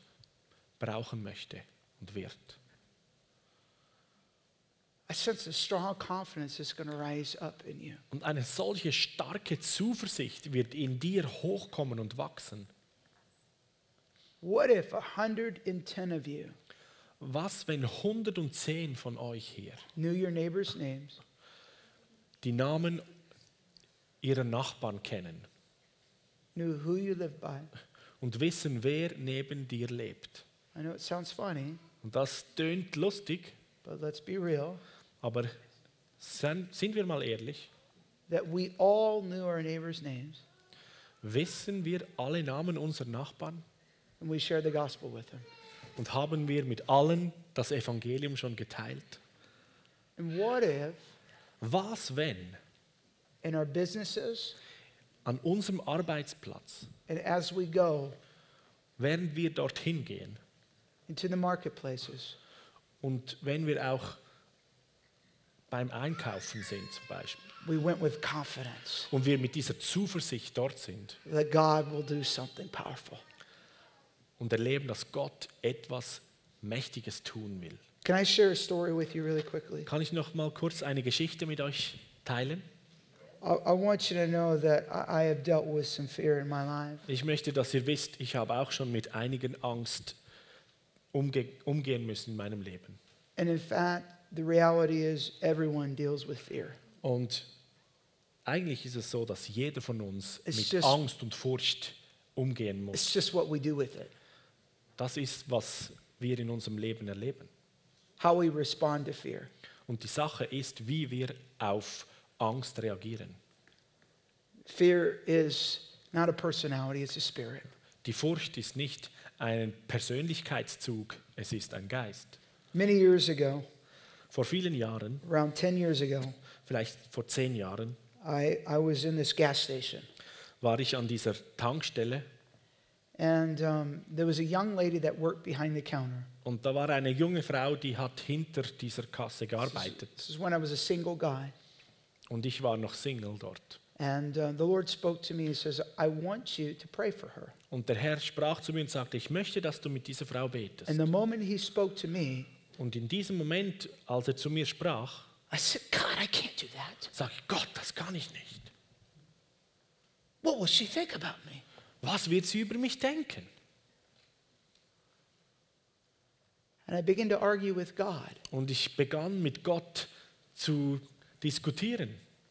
brauchen möchte und wird. I sense a strong confidence is going to rise up in you. Und eine solche starke Zuversicht wird in dir hochkommen und wachsen. What if 110 of you Was, wenn 110 von euch hier knew your neighbors' names, die Namen ihrer Nachbarn kennen knew who you lived by? und wissen, wer neben dir lebt? I know it sounds funny, Und das tönt lustig, but let's be real. aber sind, sind wir mal ehrlich, That we all knew our neighbors' names wissen wir alle Namen unserer Nachbarn and we shared the gospel with them. und haben wir mit allen das Evangelium schon geteilt? And what if Was, wenn? In our businesses. An unserem Arbeitsplatz, and as we go während wir dorthin gehen. into the marketplaces, und wenn wir auch beim Einkaufen sind zum Beispiel. We went with confidence und wir mit dieser Zuversicht dort sind. that God will do something powerful? und erleben, dass Gott etwas Mächtiges tun will. Can I share a story with you really quickly? Kann ich noch mal kurz eine Geschichte mit euch teilen? I, I want you to know that I, I have dealt with some fear in my life. Ich möchte, dass ihr wisst, ich habe auch schon mit einigen Angst umge umgehen müssen in meinem Leben. And in fact, the reality is everyone deals with fear. Und eigentlich ist es so, dass jeder von uns It's mit just- Angst und Furcht umgehen muss. It's just what we do with it, Das ist, was wir in unserem Leben erleben. How we respond to fear. Und die Sache ist, wie wir auf Angst reagieren. Fear is not a personality, it's a spirit. Die Furcht ist nicht ein Persönlichkeitszug, es ist ein Geist. Many years ago, Vor vielen Jahren, around 10 years ago, vielleicht vor zehn Jahren, I, I was in this gas station. war ich an dieser Tankstelle And um, there was a young lady that worked behind the counter. Und da war eine junge Frau, die hat hinter dieser Kasse gearbeitet This is when I was a single guy. und ich war noch Single dort. And uh, the Lord spoke to me. He says, I want you to pray for her. Und der Herr sprach zu mir und sagte, ich möchte, dass du mit dieser Frau betest. And the moment he spoke to me, Und in diesem Moment, als er zu mir sprach, I said, God, I can't do that. sage ich, Gott, das kann ich nicht. What will she think about me? Was wird sie über mich denken? And I began to argue with God. Und ich begann mit Gott zu diskutieren.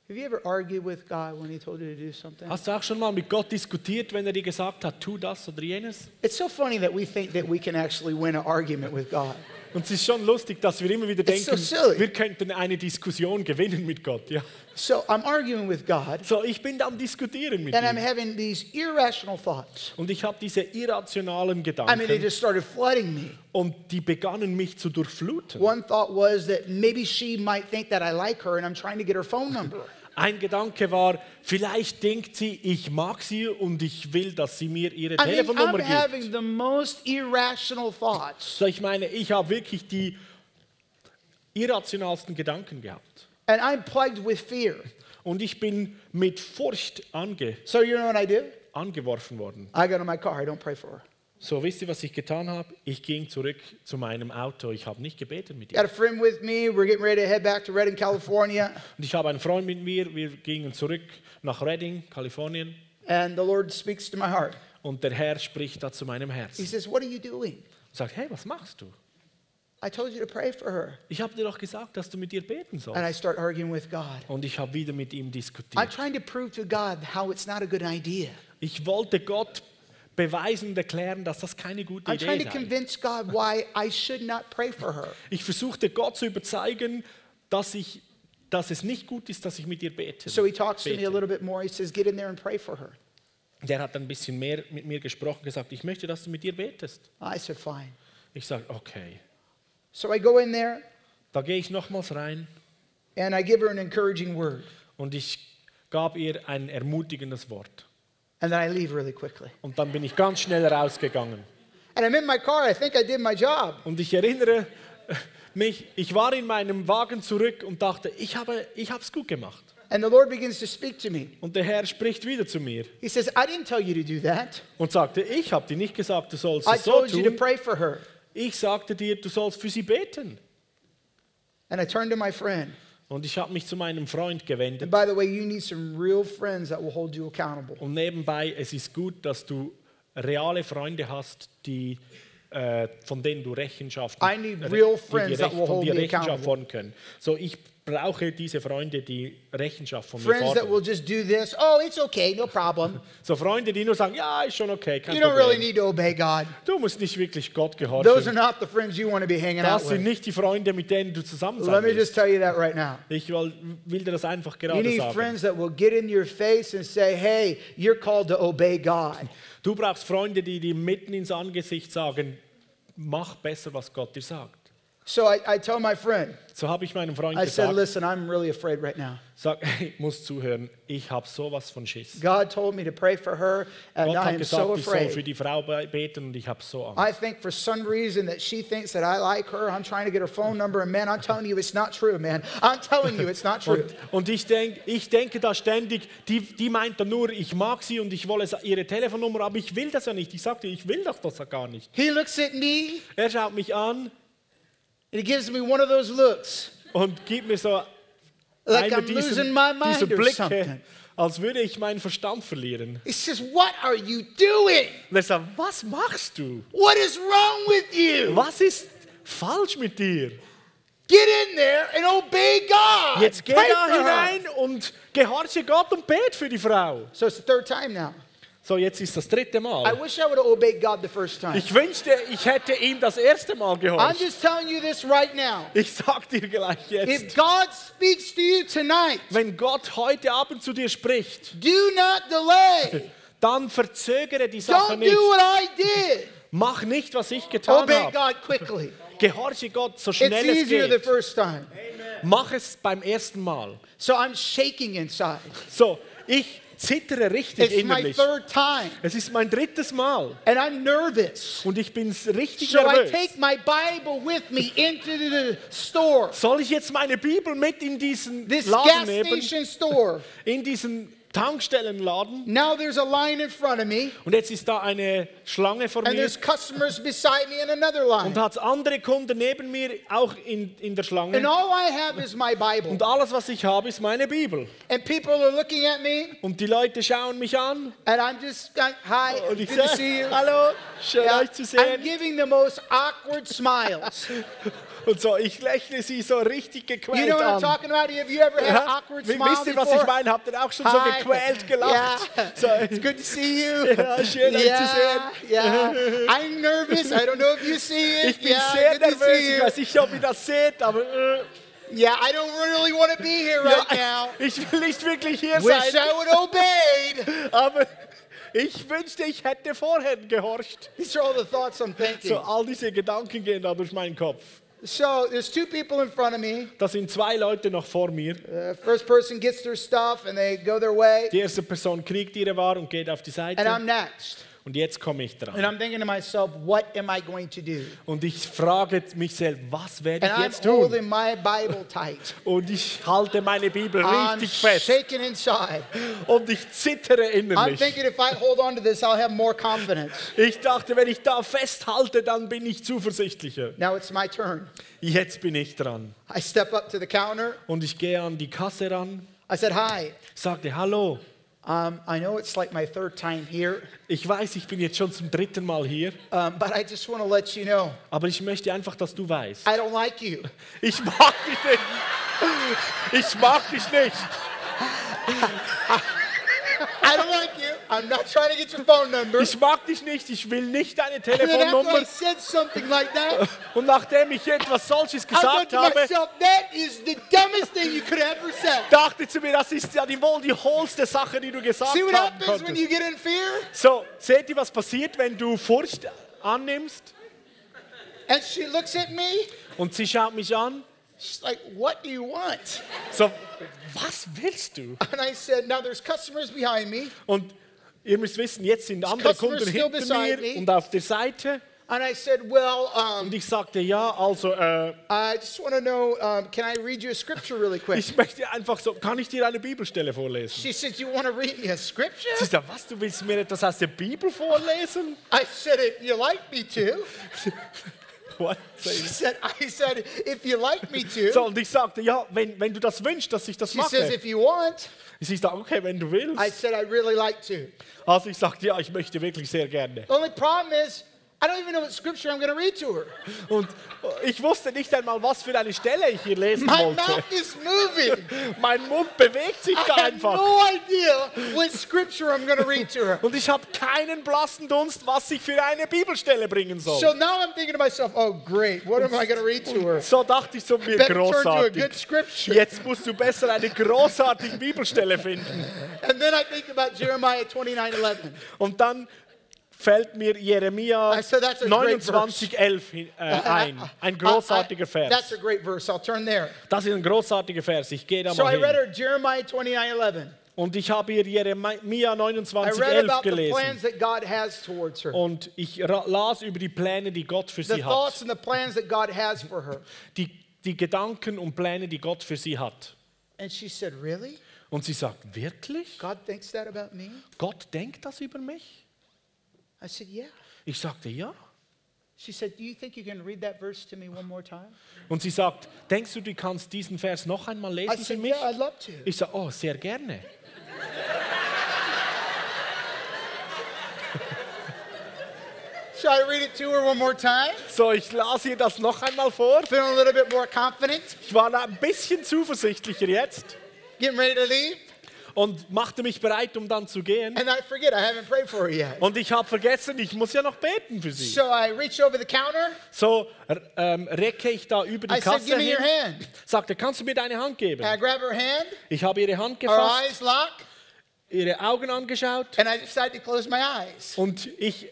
Have you ever argued with God when he told you to do something? Hast du auch schon mal mit Gott diskutiert, wenn er dir gesagt hat, tu das oder jenes? It's so funny that we think that we can actually win an argument with God. Und es ist schon lustig, dass wir immer wieder It's so denken, silly. wir könnten eine Diskussion gewinnen mit Gott. Ja. So I'm arguing with God, So, ich bin am Diskutieren mit and I'm ihm. having these irrational thoughts. Und ich habe diese irrationalen I mean, they Gedanken just started flooding me. und die begannen mich zu durchfluten. One thought was that maybe she might think that I like her, and I'm trying to get her phone number. Ein Gedanke war, vielleicht denkt sie, ich mag sie und ich will, dass sie mir ihre I mean, Telefonnummer I'm gibt. having the most irrational thoughts, So, ich meine, ich habe wirklich die irrationalsten Gedanken gehabt. and I'm plagued with fear. Und ich bin mit Furcht ange, So you know what I did? angeworfen worden. I got in my car. I don't pray for her. So, wisst ihr, was ich getan habe? Ich ging zurück zu meinem Auto. Ich habe nicht gebetet mit Got a ihr. friend with me. We're getting ready to head back to Redding, California, Und ich habe einen Freund mit mir. Wir gingen zurück nach Redding, Kalifornien. and the Lord speaks to my heart. Und der Herr spricht da zu meinem He Herzen. says, "What are you doing?" Und sagt, hey, was machst du? I told you to pray for her, Ich habe dir doch gesagt, dass du mit ihr beten and I sollst. start arguing with God. Und ich habe wieder mit ihm I'm diskutiert. trying to prove to God how it's not a good idea. Ich wollte Gott beweisen und erklären, dass das keine gute I'm Idee to sei. convince God why I should not pray for her. Ich versuchte Gott zu überzeugen, dass, ich, dass es nicht gut ist, dass ich mit ihr bete. So he talks to me a bete. little bit more. He says, "Get in there and pray for her." Der hat ein bisschen mehr mit mir gesprochen, gesagt, ich möchte, dass du mit ihr betest. I said, "Fine." Ich sage, okay. So I go in there Da gehe ich nochmals rein and I give her an encouraging word, und ich gab ihr ein ermutigendes Wort. And then I leave really quickly. Und dann bin ich ganz schnell rausgegangen. And I'm in my car. I think I did my job. Und ich erinnere mich, ich war in meinem Wagen zurück und dachte, ich habe es gut gemacht. And the Lord begins to speak to me. Und der Herr spricht wieder zu mir He says, I didn't tell you to do that. und sagte, ich habe dir nicht gesagt, du sollst I es so told you to pray for her. Ich sagte dir, du sollst für sie beten. And I turned to my friend. Und ich habe mich zu meinem Freund And gewendet. by the way, you need some real friends that will hold you accountable. Und nebenbei, es ist gut, dass du reale Freunde hast, die, äh, von denen du Rechenschaft, I need re- real die friends dir that will von hold dir me Rechenschaft accountable. fordern können. So, ich brauche diese Freunde, die Rechenschaft von mir Friends that will fordern. just do this. Oh, it's okay, no problem. So Freunde, die nur sagen, ja, ist schon okay, kein You don't really Problem. need to obey God. Du musst nicht wirklich Gott Those are gehorchen. not the friends you want to be hanging out Das sind with. nicht die Freunde, mit denen du zusammen sein Let me just willst. tell you that right now. Ich will, will dir das einfach You gerade need sagen. friends that will get in your face and say, hey, you're called to obey God. Du brauchst Freunde, die dir mitten ins Angesicht sagen, mach besser, was Gott dir sagt. So I, I tell my friend, So habe ich meinem Freund I said, gesagt, listen, I'm really afraid right now. sag, hey, muss zuhören, ich habe sowas von Schiss. God told me to pray for her, and Gott I am so gesagt, ich soll für afraid. die Frau be- beten und ich habe so Angst. I think for some reason that she thinks that I like her. I'm trying to get her phone number, and man, I'm telling you, it's not true, man. I'm telling you, it's not true. Und, und ich, denk, ich denke da ständig, die, die meint dann nur, ich mag sie und ich wolle ihre Telefonnummer, aber ich will das ja nicht. Ich sagte, ich will doch das ja gar nicht. He looks at me, Er schaut mich an and he gives me one of those looks, und gibt mir so like I'm losing diesen, my mind diese or something. Blicke, als würde ich meinen Verstand verlieren. He says, What are you doing? Und er sagt, was machst du? What is wrong with you? Was ist falsch mit dir? Get in there and obey God. Jetzt geh Pray da for her. hinein und gehorche Gott und bet für die Frau. So it's the third time now. So, jetzt ist das dritte I Mal. wish I would have obeyed God the first time. Ich wünschte, ich hätte ihm das erste Mal I'm gehorcht. just telling you this right now. Ich sag dir gleich If jetzt, God speaks to you tonight, wenn Gott heute Abend zu dir spricht, do not delay. dann verzögere die Sache Don't nicht. do what I did. Mach nicht, was ich getan Obey habe. God quickly. Gehorche Gott so It's schnell es easier the geht. first time. Mach es beim ersten Mal. So I'm shaking inside. So, ich zittere richtig It's my innerlich. third time, Es ist mein drittes Mal and I'm nervous. und ich bin richtig So I nervös. take my Bible with me into the store, Soll ich jetzt meine Bibel mit in diesen this Laden gas nehmen? station store. In diesen Tankstellenladen? Now there's a line in front of me, Und jetzt ist da eine Schlange vor and mir there's customers beside me in another und line. hat andere Kunden neben mir auch in, in der And Schlange. all I have is my Bible. Und alles, was ich habe, ist meine Bibel. And people are looking at me, Und die Leute schauen mich an and I'm just, hi, und ich good to see you. hallo, schön Yeah, euch zu I'm sehen. giving the most awkward smiles. Und so, ich lächle sie so richtig You gequält know what I'm an. talking about? Have you had an Ja, wisst ihr, was ich meine? Habt ihr auch schon so Hi. gequält gelacht? Yeah. So, It's good to see you. Ja, schön, euch zu yeah, sehen. yeah. I'm nervous. I don't know if you see it. ich bin yeah, sehr nervös. Ich weiß nicht, ob ihr das seht, aber äh, Yeah, I don't really want to be here right ja, now. ich will nicht wirklich hier Wish sein. I would obeyed. Aber ich wünschte, ich hätte vorher gehorcht. These are all the thoughts I'm thinking. So, all diese Gedanken gehen da durch meinen Kopf. So there's two people in front of me. Da sind zwei Leute noch vor mir. The first person gets their stuff and they go their way, Die erste Person kriegt ihre Ware und geht auf die Seite. and I'm next. Und jetzt komme ich And dran. I'm thinking to myself, what am I going to do? Und ich frage mich selbst, was werde And ich I'm jetzt tun? holding my Bible tight. Und ich halte meine Bibel I'm richtig fest. shaking inside. Und ich zittere I'm innerlich. thinking if I hold on to this, I'll have more confidence. Ich dachte, wenn ich da festhalte, dann bin ich zuversichtlicher. Now it's my turn. Jetzt bin ich dran. I step up to the counter. Und ich gehe an die Kasse ran, I said, Hi. sagte Hallo. Um, I know it's like my third time here, Ich weiß, ich bin jetzt schon zum dritten Mal hier, um, but I just want to let you know aber ich möchte einfach, dass du weißt. I don't like you. Ich mag dich nicht. Ich mag dich nicht. I don't like you. I'm not trying to get your phone number. Ich mag dich nicht. Ich will nicht deine And then after I Telefonnummer. said something like that, Und nachdem ich etwas solches gesagt habe, myself, that is the dumbest thing you could ever say. dachte zu mir, das ist ja die wohl die hohlste Sache, die du gesagt See what haben happens when you get in fear? So, seht ihr, was passiert, wenn du Furcht annimmst? And she looks at me. Und sie schaut mich an. She's like, What do you want? So, was willst du? And I said, Now there's customers behind me. Und ihr müsst wissen, jetzt sind andere Kunden hinter mir me. und auf der Seite. And I said, Well, um, Und ich sagte, ja, also, äh, I just want to know um, can I read you a scripture really quick? ich möchte einfach so, kann ich dir eine Bibelstelle vorlesen? She said, You want to read me a scripture? Sie sagt, was, du willst mir etwas aus der Bibel vorlesen? I said, If you like me to. what? She said, I said, if you like me to. So, und ich sagte, ja, wenn, wenn du das wünschst, dass ich das She says, mache. if you want. Sie sagte, okay, wenn du willst. I said, I'd really like to. Also ich sagte, ja, ich möchte wirklich sehr gerne. The only problem is, I don't even know what scripture I'm going to read to her. Und ich wusste nicht einmal, was für eine Stelle ich hier lesen My wollte. mouth is moving. Mein Mund bewegt sich I da have einfach. no idea what scripture I'm going to read to her. Und ich habe keinen blassen Dunst, was ich für eine Bibelstelle bringen soll. So now I'm thinking to myself, oh, great. What am I going to read to her? So dachte ich so mir großartig. Jetzt musst du besser eine großartige Bibelstelle finden. And then I think about Jeremiah 29 11. Und dann fällt mir Jeremia I a great 29,11 hin- äh, ein. Ein großartiger I- I- That's Vers. a great verse. I'll turn there. Das ist ein großartiger Vers. Ich gehe da So I mal read hin. her Jeremiah 29 11. Und ich habe hier Jeremia I read 29,11 about the gelesen. plans that God has towards her. Und ich las über die Pläne, die Gott für The sie hat. Die, die Gedanken und Pläne, die Gott für sie hat. And she said, Really? Und sie sagt, wirklich? God thinks that about me? Gott denkt das über mich? I said, Yeah. Ich sagte, ja. She said, Do you think you can read that verse to me one more time? Und sie sagt, denkst du, du kannst diesen Vers noch einmal I lesen für said, mich? Yeah, I'd love to. Ich sage, oh, sehr gerne. Shall I read it to her one more time? So, ich las ihr das noch einmal vor. Feeling a little bit more confident? Ich war da ein bisschen zuversichtlicher jetzt Getting ready to leave? Und machte mich bereit, um dann zu gehen. And I forget, I haven't prayed for her yet. Und ich habe vergessen, ich muss ja noch beten für sie. So I reach over the counter. So ähm, recke ich da über die I said, Kasse Give me your hin. hand. Sagte, kannst du mir deine Hand geben? And I grab her hand, Ich habe ihre Hand gefasst, eyes lock, ihre Augen angeschaut and I decided to close my eyes. und ich,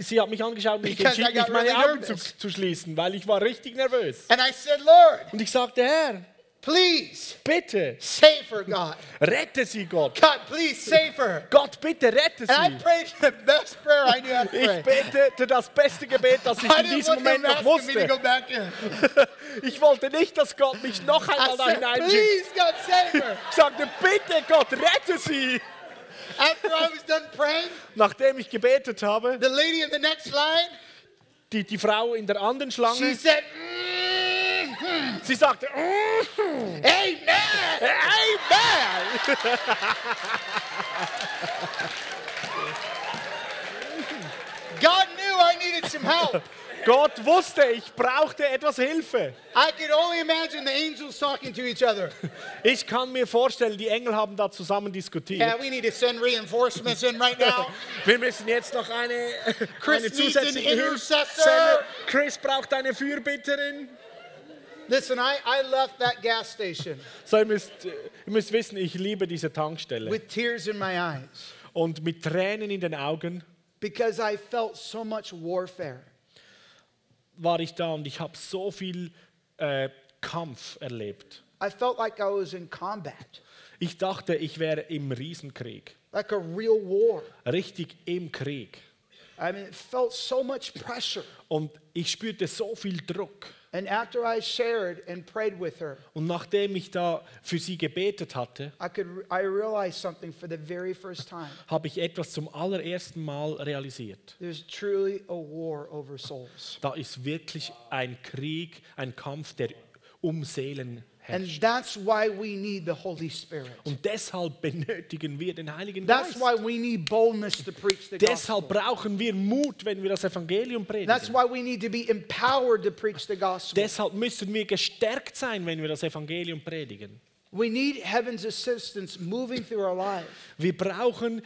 sie hat mich angeschaut und ich Because entschied mich, meine really Augen zu, zu schließen, weil ich war richtig nervös. And I said, Lord, Und ich sagte, Herr, please bitte, save her, God. rette sie, Gott. God, please save her. Gott, bitte rette And I sie. prayed the best prayer I knew how to Ich pray. betete das beste Gebet, das ich in diesem Moment noch wusste. Ich wollte nicht, dass Gott mich noch einmal da hineinschickt. please, God, save her. Ich sagte, bitte Gott, rette sie. After I was done praying, Nachdem ich gebetet habe, the lady in the next line, die, die Frau in der anderen she Schlange, said, "Mhm. Sie sagte, "Mhm, Amen. Amen. God knew I needed some help. Gott wusste, ich brauchte etwas Hilfe. I could only imagine the angels talking to each other. Ich kann mir vorstellen, die Engel haben da zusammen diskutiert. Yeah, we need to send reinforcements in right now. Wir müssen jetzt noch eine, Chris eine zusätzliche Hilfe senden. Chris braucht eine Fürbitterin. Listen, I, I left that gas station So, ihr müsst, ihr müsst wissen, ich liebe diese Tankstelle. with tears in my eyes Und mit Tränen in den Augen because I felt so much warfare. war ich da und ich habe so viel äh, Kampf erlebt. I felt like I was in combat, Ich dachte, ich wäre im Riesenkrieg. like a real war. Richtig im Krieg. I mean, it felt so much pressure. Und ich spürte so viel Druck. And after I shared and prayed with her, Und nachdem ich da für sie gebetet hatte, I could I realized something for the very first time. habe ich etwas zum allerersten Mal realisiert. There's truly a war over souls. Da ist wirklich ein Krieg, ein Kampf, der um Seelen herrscht. that's why we need the Holy Spirit. Und deshalb benötigen wir den Heiligen That's Geist. why we need boldness to preach the Deshalb brauchen wir Mut, wenn wir das Evangelium That's predigen. why we need to be empowered to preach the gospel. Deshalb müssen wir gestärkt sein, wenn wir das Evangelium predigen. We need heaven's assistance moving through our life. Wir brauchen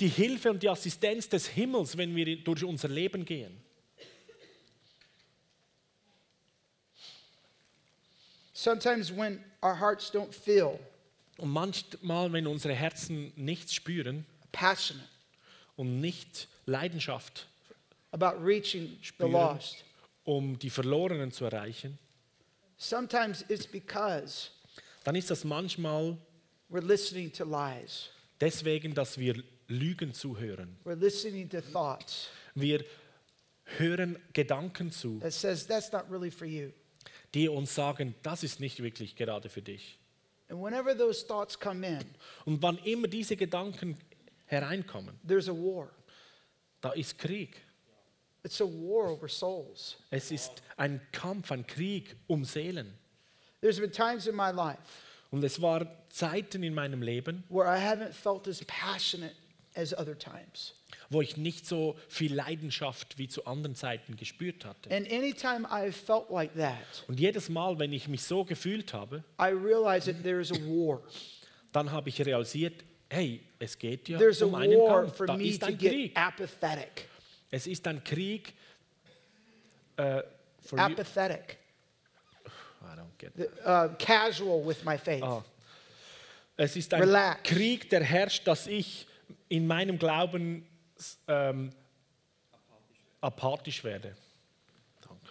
die Hilfe und die Assistenz des Himmels, wenn wir durch unser Leben gehen. Sometimes when our hearts don't feel Und manchmal, wenn unsere Herzen nichts spüren passionate und nicht Leidenschaft, about reaching the Spüren. lost, um die Verlorenen zu erreichen, sometimes it's because dann ist das manchmal we're listening to lies. deswegen, dass wir Lügen zuhören. We're listening to thoughts Wir hören Gedanken zu, that says that's not really for you. Die uns sagen, das ist nicht wirklich gerade für dich. And whenever those thoughts come in, Und wann immer diese Gedanken hereinkommen, there's a war. da ist Krieg. It's a war over souls. Es ist ein Kampf, ein Krieg um Seelen. There's been times in my life Und es waren Zeiten in meinem Leben, where I haven't felt as passionate as other times. Wo ich nicht so viel Leidenschaft wie zu anderen Zeiten gespürt hatte. And anytime I felt like that, Und jedes Mal, wenn ich mich so gefühlt habe, I realized that there is a war. dann habe ich realisiert, hey, es geht ja There's a um einen war Kampf. for Da me ist to ein get Krieg. apathetic. Es ist ein Krieg. äh, for you- Apathetic. I don't get The- uh, casual with my faith. Ah. Es ist ein Relax. Krieg, der herrscht, dass ich in meinem Glauben ähm, apathisch werde.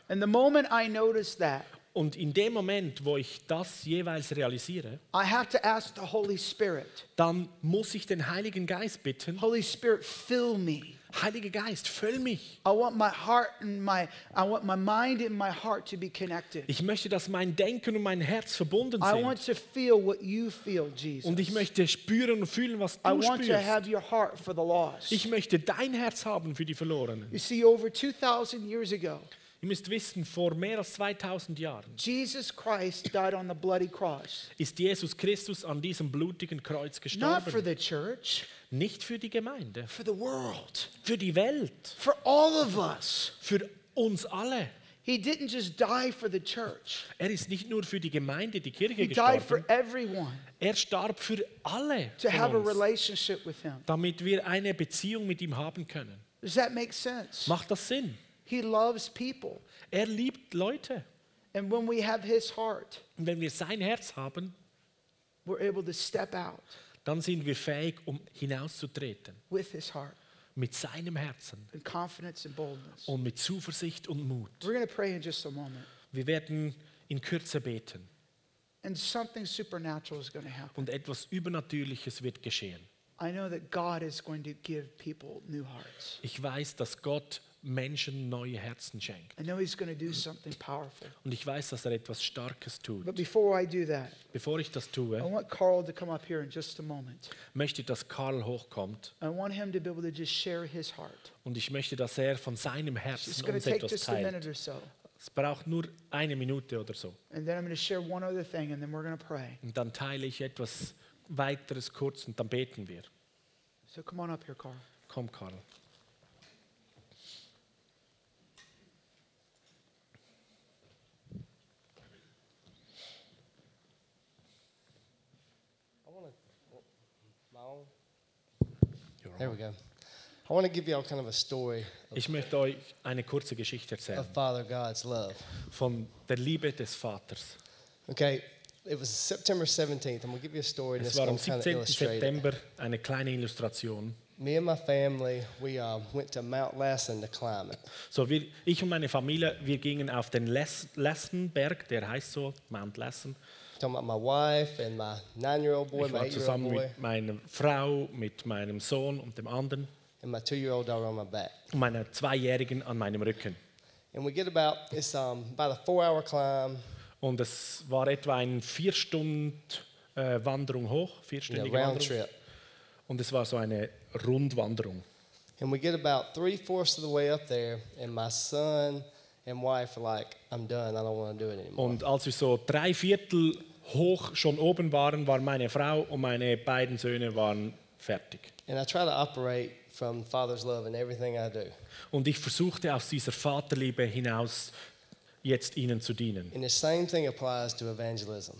And the moment I notice that, Und in dem Moment, wo ich das jeweils realisiere, I have to ask the Holy Spirit, dann muss ich den Heiligen Geist bitten, Holy Spirit, fill me. Heiliger Geist, füll mich. I want my heart and my I want my mind and my heart to be connected. Ich möchte, dass mein Denken und mein Herz verbunden I want sind. to feel what you feel, Jesus. Und ich möchte spüren und fühlen, was I du want to spürst. have your heart for the lost. Ich möchte dein Herz haben für die Verlorenen. You see, over 2,000 years ago, Ihr müsst wissen, vor mehr als 2000 Jahren Jesus Christ died on the bloody cross. ist Jesus Christus an diesem blutigen Kreuz Not for gestorben. the church, Nicht für die Gemeinde, for the world, für die Welt, for all of us. für uns alle. He didn't just die for the church, Er ist nicht nur für die Gemeinde, die Kirche He died for gestorben, everyone er starb für alle to have a von uns, relationship with Him. damit wir eine Beziehung mit ihm haben können. Does that make sense? Macht das Sinn? He loves people. Er liebt Leute. And when we have His heart, Und wenn wir sein Herz haben, we're able to step out dann sind wir fähig, um hinauszutreten. with His heart Mit seinem Herzen in confidence and boldness. und mit Zuversicht und Mut. We're pray in just a moment. Wir werden in Kürze beten And something supernatural is going to happen. und etwas Übernatürliches wird geschehen. I know that God is going to give people new hearts. Ich weiß, dass Gott Menschen neue Herzen schenkt. I know He's going to do something powerful. Und ich weiß, dass er etwas Starkes tut. But before I do that, Bevor ich das I tue, want Carl to come up here in just a moment. möchte ich, dass Karl hochkommt I want him to be able to just share his heart. und ich möchte, dass er von seinem Herzen uns etwas teilt. so. Es braucht nur eine Minute oder so. Und dann teile ich etwas weiteres kurz und dann beten wir. So come on up here, Carl. Komm, Karl. There we go. I want to give you all kind of a story Ich möchte euch eine kurze Geschichte erzählen of Father God's love. von der Liebe des Vaters. Okay, it was September 17th. I'm going to give you a story and Es war going am to kind of 17. illustrate it. September eine kleine Illustration. Me and my family, we uh, went to Mount Lassen to climb it. So, wir, ich und meine Familie, wir gingen auf den Les Lessenberg, der heißt so, Mount Lessen. Talking about my wife and my nine-year-old boy, Ich my war zusammen mit meiner Frau, mit meinem Sohn und dem anderen and my two-year-old on my back. und meiner Zweijährigen an meinem Rücken. And we get about it's um, about a four-hour climb. Und es war etwa eine vier Stunden äh, Wanderung hoch, vierstündige Yeah, round Wanderung. trip. Und es war so eine Rundwanderung. And we get about three-fourths of the way up there, and my son and wife like, "I'm done. I don't want to do it anymore." Und als wir so drei Viertel hoch schon oben waren, war meine Frau und meine beiden Söhne waren fertig. And I try to operate from Father's love in everything I do. Und ich versuchte aus dieser Vaterliebe hinaus jetzt ihnen zu dienen. And the same thing applies to evangelism.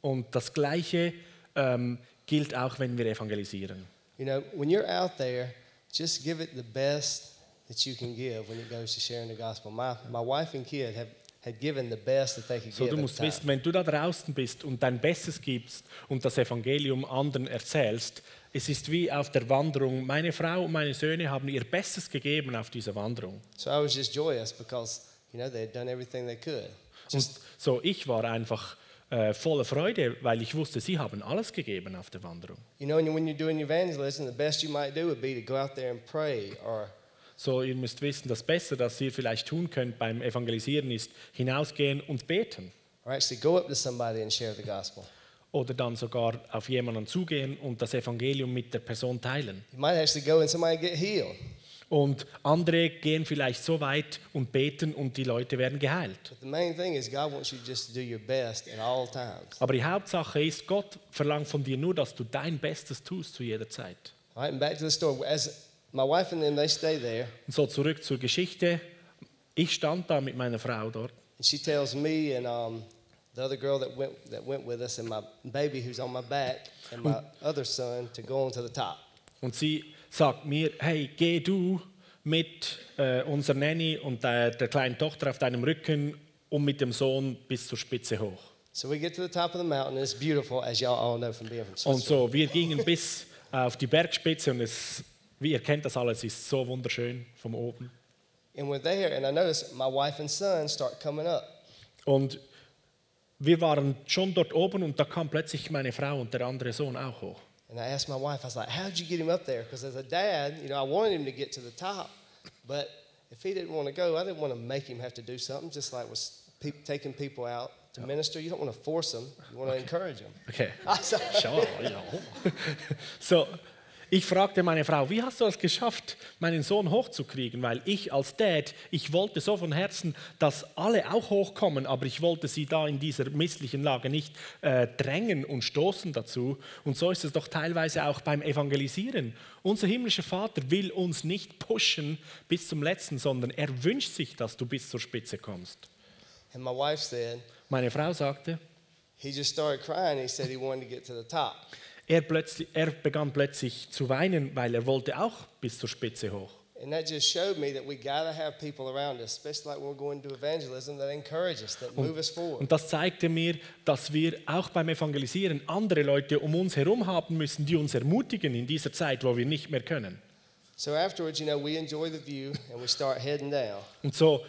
Und das Gleiche ähm, gilt auch, wenn wir evangelisieren. You know, when you're out there, just give it the best that you can give when it goes to sharing the gospel. My, my wife and kid have had given the best that they could So, give du at musst wissen, wenn du da draußen bist und dein Bestes gibst und das Evangelium anderen erzählst, es ist wie auf der Wanderung. Meine Frau und meine Söhne haben ihr Bestes gegeben auf dieser Wanderung. So I was just joyous because, you know, they had done everything they could. Und so, ich war einfach äh, voller Freude, weil ich wusste, sie haben alles gegeben auf der Wanderung. You know, when you're doing evangelism, the best you might do would be to go out there and pray or So, ihr müsst wissen, das Beste, das ihr vielleicht tun könnt beim Evangelisieren, ist hinausgehen und beten. or actually go up to somebody and share the gospel. Oder dann sogar auf jemanden zugehen und das Evangelium mit der Person teilen. You might actually go and somebody get healed. Und andere gehen vielleicht so weit und beten und die Leute werden geheilt. Aber die Hauptsache ist, Gott verlangt von dir nur, dass du dein Bestes tust zu jeder Zeit. Right, and back to the story. As my wife and them, they stay there, Und so zurück zur Geschichte. Ich stand da mit meiner Frau dort and she tells me and um, the other girl that went that went with us and my baby who's on my back and my other son to go on to the top. und sie sagt mir, hey, geh du mit äh, unserer Nanny und der, der kleinen Tochter auf deinem Rücken und mit dem Sohn bis zur Spitze hoch. So we get to the top of the mountain. It's beautiful, as y'all all know from being from Und Switzerland. so, wir gingen bis auf die Bergspitze und es, wie ihr kennt das alles, ist so wunderschön von oben. And we're there, and I notice my wife and son start coming up. Und wir waren schon dort oben und da kam plötzlich meine Frau und der andere Sohn auch hoch. And I asked my wife, I was like, how'd you get him up there? Because as a dad, you know, I wanted him to get to the top, but if he didn't want to go, I didn't want to make him have to do something, just like with pe- taking people out to minister. You don't want to force them, you want to encourage them. Okay. Also- ja. So, ich fragte meine Frau, wie hast du es geschafft, meinen Sohn hochzukriegen? Weil ich als Dad, ich wollte so von Herzen, dass alle auch hochkommen, aber ich wollte sie da in dieser misslichen Lage nicht äh, drängen und stoßen dazu. Und so ist es doch teilweise auch beim Evangelisieren. Unser himmlischer Vater will uns nicht pushen bis zum Letzten, sondern er wünscht sich, dass du bis zur Spitze kommst. And my wife said, Meine Frau sagte, he just started crying. He said he wanted to get to the top. Er, er begann plötzlich zu weinen, weil er wollte auch bis zur Spitze hoch. And that just showed me that we got to have people around us, especially like when we're going to evangelism, that encourage us, that move us forward. Und das zeigte mir, dass wir auch beim Evangelisieren andere Leute um uns herum haben müssen, die uns ermutigen in dieser Zeit, wo wir nicht mehr können. So afterwards, you know, we enjoy the view and we start heading down. Und so,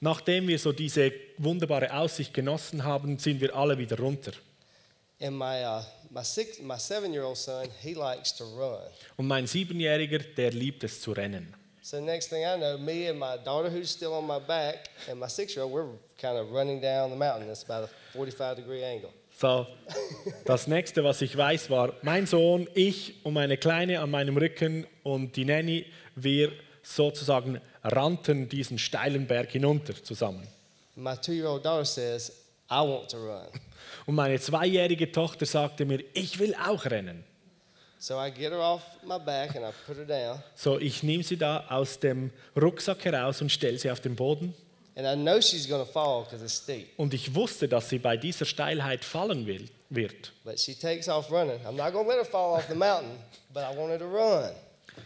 nachdem wir so diese wunderbare Aussicht genossen haben, sind wir alle wieder runter. And my, uh, my, six, my seven-year-old son, he likes to run. Und mein Siebenjähriger, der liebt es zu rennen. So next thing I know, me and my daughter, who's still on my back, and my six-year-old, we're kind of running down the mountain. It's about a 45-degree angle. So, das nächste, was ich weiß, war mein Sohn, ich und meine Kleine an meinem Rücken und die Nanny, wir sozusagen rannten diesen steilen Berg hinunter zusammen. My two-year-old daughter says, I want to run. Und meine zweijährige Tochter sagte mir, ich will auch rennen. So I get her off my back and I put her down. So, ich nehme sie da aus dem Rucksack heraus und stelle sie auf den Boden. And I know she's to fall because it's steep. Und ich wusste, dass sie bei dieser Steilheit fallen will, wird. But she takes off running. I'm not to let her fall off the mountain, but I want her to run.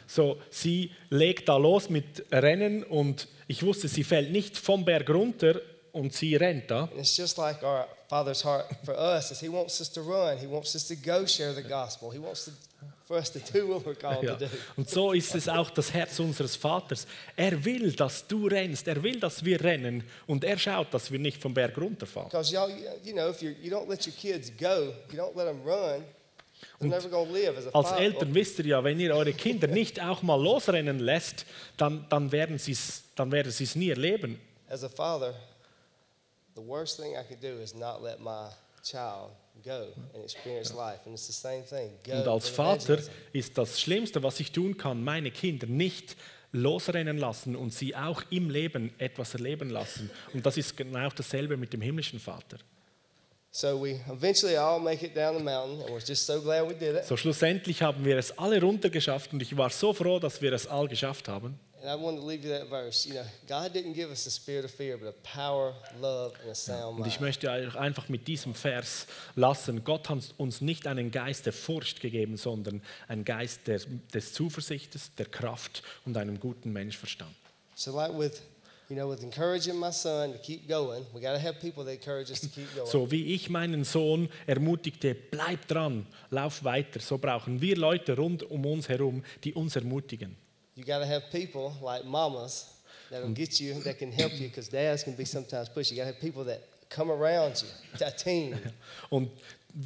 So, sie legt da los mit Rennen und ich wusste, sie fällt nicht vom Berg runter und sie rennt da. And it's just like our Father's heart for us is He wants us to run. He wants us to go share the gospel. He wants to, for us to do what we're called Ja. to do. Und so ist es auch das Herz unseres Vaters. Er will, dass du rennst, er will, dass wir rennen und er schaut, dass wir nicht vom Berg runterfallen. Because y'all, you know, if you don't let your kids go, you don't let them run, a Als. Eltern wisst ihr ja, wenn ihr eure Kinder nicht auch mal losrennen lässt, dann, dann werden sie es nie erleben. As a father, the worst thing I could do is not let my child go and experience life. And it's the same thing. Go Und als Vater ist das Schlimmste, was ich tun kann, meine Kinder nicht losrennen lassen und sie auch im Leben etwas erleben lassen. Und das ist genau dasselbe mit dem himmlischen Vater. So we eventually all make it down the mountain, and we're just so glad we did it. So schlussendlich haben wir es alle runtergeschafft und ich war so froh, dass wir es all geschafft haben. And I wanted to leave you that verse. You know, God didn't give us a spirit of fear, but a power, love, and a sound Und ich mind. möchte euch einfach mit diesem Vers lassen. Gott hat uns nicht einen Geist der Furcht gegeben, sondern einen Geist der, des Zuversichtes, der Kraft und einem guten Menschverstand. So, like with, you know, with encouraging my son to keep going, we got to have people that encourage us to keep going. So wie ich meinen Sohn ermutigte, bleib dran, lauf weiter, so brauchen wir Leute rund um uns herum, die uns ermutigen. You got to have people like mamas that'll get you, that can help you, because dads can be sometimes pushy. You got to have people that come around you, a team. Und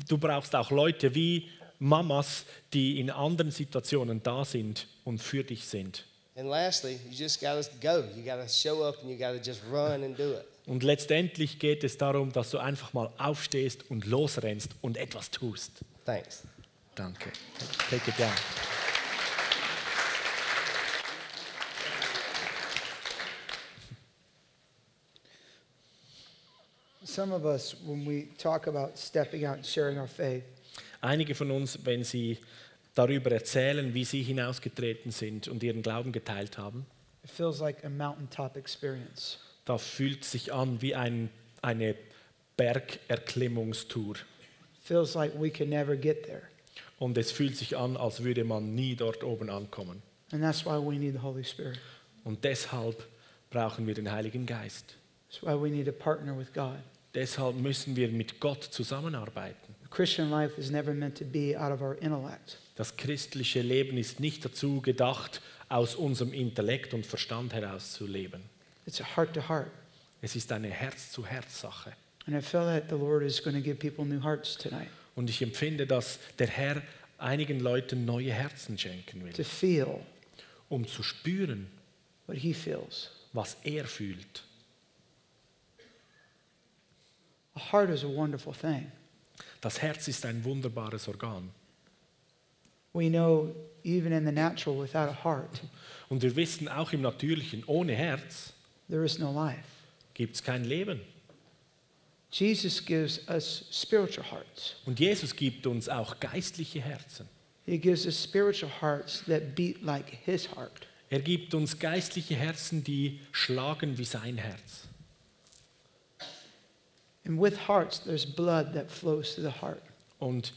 du brauchst auch Leute wie Mamas, die in anderen Situationen da sind und für dich sind. And lastly, you just got to go. You got to show up and you got to just run and do it. Und letztendlich geht es darum, dass du einfach mal aufstehst und losrennst und etwas tust. Thanks. Danke. Take it down. Some of us, when we talk about stepping out and sharing our faith, Einige von uns, wenn sie darüber erzählen, wie sie hinausgetreten sind und ihren Glauben geteilt haben, it feels like a mountaintop experience. da fühlt sich an wie ein, eine Bergerklimmungstour. feels like we can never get there. Und es fühlt sich an, als würde man nie dort oben ankommen. And that's why we need the Holy Spirit. Und deshalb brauchen wir den Heiligen Geist. That's why we need to partner with God. Deshalb müssen wir mit Gott zusammenarbeiten. Christian life is never meant to be out of our intellect. Das christliche Leben ist nicht dazu gedacht, aus unserem Intellekt und Verstand heraus zu leben. It's a heart to heart. Es ist eine Herz-zu-Herz-Sache. And I feel that the Lord is going to give people new hearts tonight Und ich empfinde, dass der Herr einigen Leuten neue Herzen schenken to will, feel um zu spüren, what He feels. was er fühlt. A heart is a wonderful thing. Das Herz ist ein wunderbares Organ. We know even in the natural, without a heart, Und wir wissen auch im Natürlichen, ohne Herz there is no life. gibt es kein Leben. Jesus gives us spiritual hearts. Und Jesus gibt uns auch geistliche Herzen. He gives us spiritual hearts that beat like His heart. Er gibt uns geistliche Herzen, die schlagen wie sein Herz. And with hearts, there's blood that flows to the heart. Und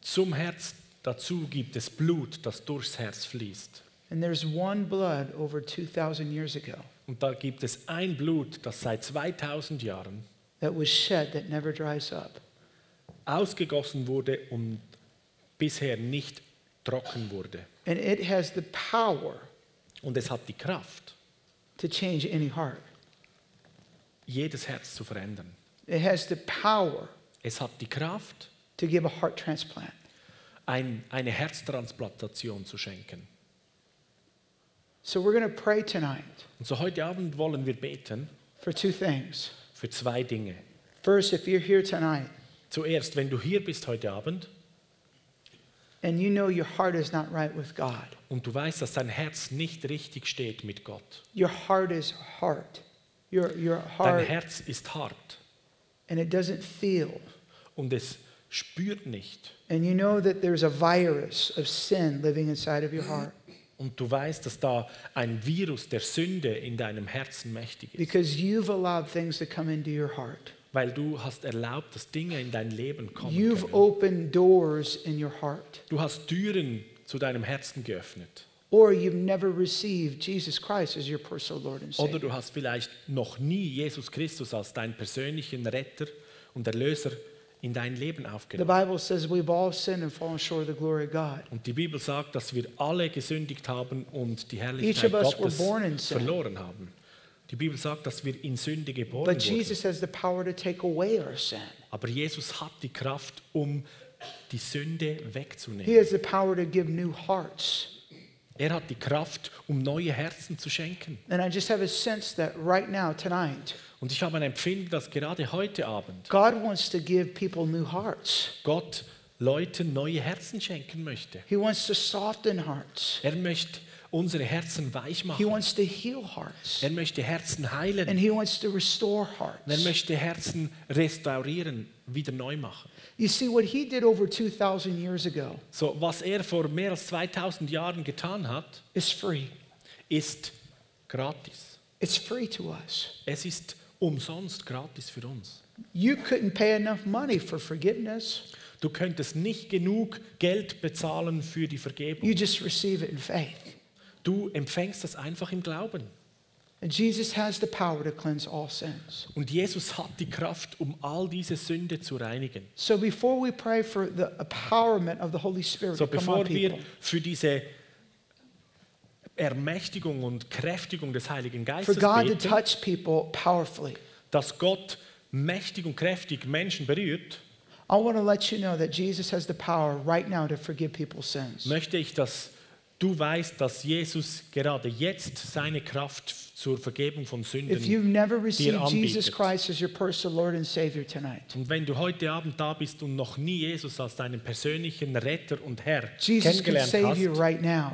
zum Herz dazu gibt es Blut, das durchs Herz fließt. And there's one blood over 2,000 years ago Und da gibt es ein Blut, das seit 2000 Jahren that was shed that never dries up. ausgegossen wurde und bisher nicht trocken wurde. And it has the power Und es hat die Kraft, to change any heart. jedes Herz zu verändern. It has the power Es hat die Kraft, to give a heart transplant. ein, eine Herztransplantation zu schenken. So we're going to pray tonight Und so heute Abend wollen wir beten for two things. für zwei Dinge. First, if you're here tonight Zuerst, wenn du hier bist heute Abend and you know your heart is not right with God, und du weißt, dass dein Herz nicht richtig steht mit Gott. your heart is hard. Your, your Dein heart, Herz ist hart and it doesn't feel. und es spürt nicht. And you know that there's a virus of sin living inside of your heart Und du weißt, dass da ein Virus der Sünde in deinem Herzen mächtig ist. because you've allowed things to come into your heart. Weil du hast erlaubt, dass Dinge in dein Leben kommen You've können. opened doors in your heart. Du hast Türen zu deinem Herzen geöffnet. Or you've never received Jesus Christ as your personal Lord and Oder Savior. du hast vielleicht noch nie Jesus Christus als deinen persönlichen Retter und Erlöser in dein Leben The aufgenommen. Bible says we've all sinned and fallen short of the glory of God. Und die Bibel sagt, dass wir alle gesündigt haben und die Herrlichkeit Gottes verloren haben. Die Bibel sagt, dass wir in Sünde geboren But wurden. Jesus has the power to take away our sin. Aber Jesus hat die Kraft, um die Sünde He wegzunehmen. has the power to give new hearts. Er hat die Kraft, um neue Herzen zu schenken. And I just have a sense that right now, tonight, Und ich habe ein Empfinden, dass gerade heute Abend God wants to give people new hearts. Gott Leuten neue Herzen schenken möchte. He wants to soften hearts. Er möchte unsere Herzen weich He machen. wants to heal hearts. Er möchte Herzen And heilen. He wants to restore Und er möchte Herzen restaurieren, wieder neu machen. You see, what He did over 2,000 years ago So, was er vor mehr als 2000 Jahren getan hat, is free. ist gratis. It's free to us. Es ist umsonst gratis für uns. You couldn't pay enough money for forgiveness. Du könntest nicht genug Geld bezahlen für die Vergebung. You just receive it in faith. Du empfängst das einfach im Glauben. Und Jesus hat die Kraft, um all diese Sünde zu reinigen. So before we pray for the empowerment of the Holy Spirit So to come on bevor wir für diese Ermächtigung und Kräftigung des Heiligen for Geistes beten, touch people powerfully, dass Gott mächtig und kräftig Menschen berührt, I want to let you know that Jesus has the power right now to forgive people's sins. möchte ich, dass du weißt, dass Jesus gerade jetzt seine Kraft zur Vergebung von Sünden If you've never dir received Jesus anbietet. Christ as your personal Lord and Savior tonight, Und wenn du heute Abend da bist und noch nie Jesus als deinen persönlichen Retter und Herr Jesus can kennengelernt save you hast, right now.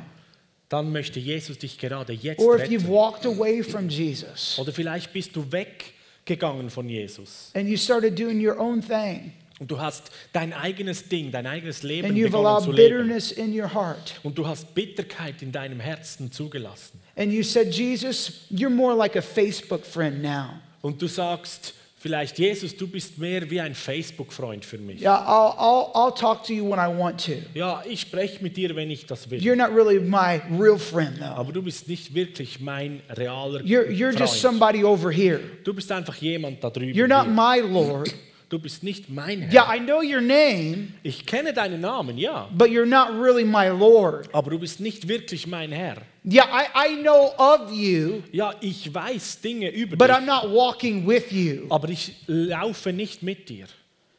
dann möchte Jesus dich gerade jetzt Or if you've retten. walked away from Jesus, Oder vielleicht bist du weggegangen von Jesus. and you started doing your own thing, Und du hast dein eigenes Ding, dein eigenes Leben and you've begonnen zu allowed leben. bitterness in your heart, Und du hast Bitterkeit in deinem Herzen zugelassen. and you said, Jesus, you're more like a Facebook friend now. Und du sagst vielleicht, Jesus, du bist mehr wie ein Facebook-Freund für mich. Yeah, I'll, I'll, I'll talk to you when I want to. Ja, ich spreche mit dir, wenn ich das will. You're not really my real friend, though. Aber du bist nicht wirklich mein realer You're, you're just Freund. somebody over here. Du bist einfach jemand da drüben. You're not hier. my Lord. Du bist nicht mein Herr. Yeah, I know your name, Ich kenne deinen Namen, ja. but you're not really my Lord. Aber du bist nicht wirklich mein Herr. Yeah, I, I know of you, Ja, ich weiß Dinge über but dich, I'm not walking with you. aber ich laufe nicht mit dir.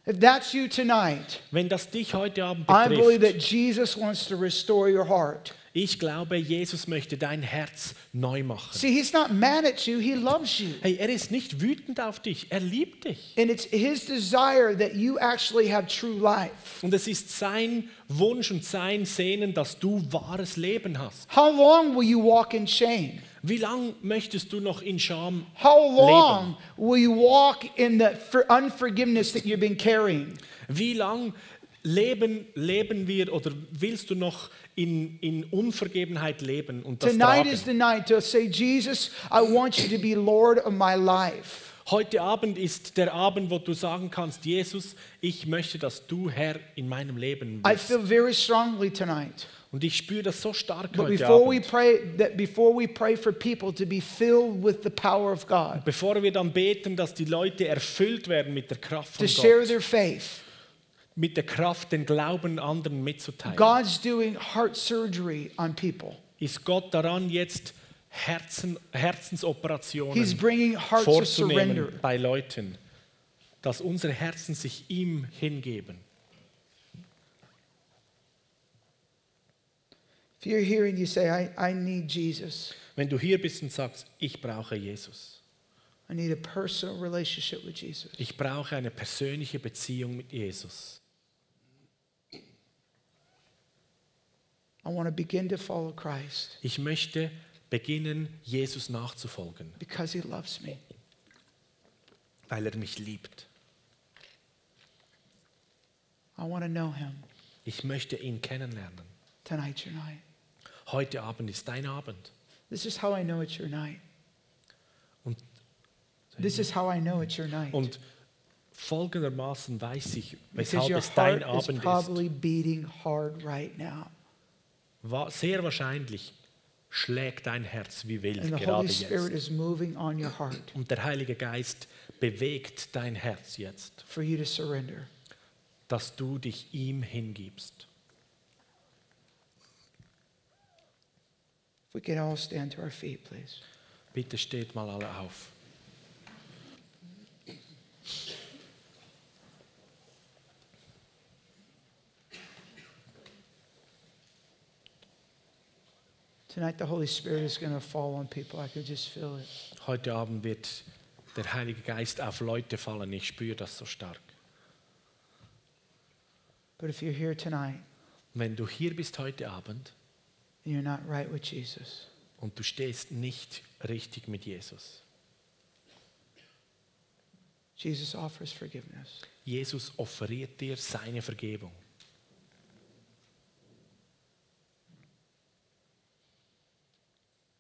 If that's you tonight, Wenn das dich heute Abend I believe that betrifft, Jesus wants to restore your heart. Ich glaube, Jesus möchte dein Herz neu machen. See, he's not mad at you, he loves you. Hey, er ist nicht wütend auf dich, er liebt dich. And it's his desire that you actually have true life. Und es ist sein Wunsch und sein Sehnen, dass du wahres Leben hast. How long will you walk in shame? Wie lange möchtest du noch in Scham How leben? long will you walk in the for unforgiveness that you've been carrying? Wie lang leben, leben wir oder willst du noch in, in Unvergebenheit leben und das Tonight tragen? is the night to say, Jesus, I want you to be Lord of my life. Heute Abend ist der Abend, wo du sagen kannst, Jesus, ich möchte, dass du Herr in meinem Leben I bist. feel very strongly tonight. Und ich spüre das so stark But heute before we Abend. pray that before we pray for people to be filled with the power of God, Bevor wir dann beten, dass die Leute erfüllt werden mit der Kraft to von share Gott, their faith, mit der Kraft, den Glauben anderen mitzuteilen, God's doing heart surgery on people. ist Gott daran, jetzt Herzen, He's Herzensoperationen bringing hearts of vorzunehmen surrender. bei Leuten, dass unsere Herzen sich ihm hingeben. If you're here and you say, I, I need Jesus, Wenn du hier bist und sagst, ich brauche Jesus, I need a personal relationship with Jesus. ich brauche eine persönliche Beziehung mit Jesus, I want to begin to follow Christ ich möchte beginnen, Jesus nachzufolgen, because he loves me. weil er mich liebt. I want to know him. Ich möchte ihn kennenlernen. Tonight's your night. Heute Abend ist dein Abend. This is how I know it's your night. Und, This is how I know it's your night. und folgendermaßen weiß ich, Because weshalb your es dein heart is Abend ist. probably beating hard right now. Sehr wahrscheinlich schlägt dein Herz wie wild And the gerade Holy Spirit jetzt. is moving on your heart Und der Heilige Geist bewegt dein Herz jetzt, for you to surrender. dass du dich ihm hingibst. If we could all stand to our feet, please. Bitte steht mal alle auf. Tonight, the Holy Spirit is going to fall on people. I could just feel it. Heute Abend wird der Heilige Geist auf Leute fallen. Ich spüre das so stark. But if you're here tonight Wenn du hier bist heute Abend and you're not right with Jesus, und du stehst nicht richtig mit Jesus, Jesus offers forgiveness. Jesus offeriert dir seine Vergebung.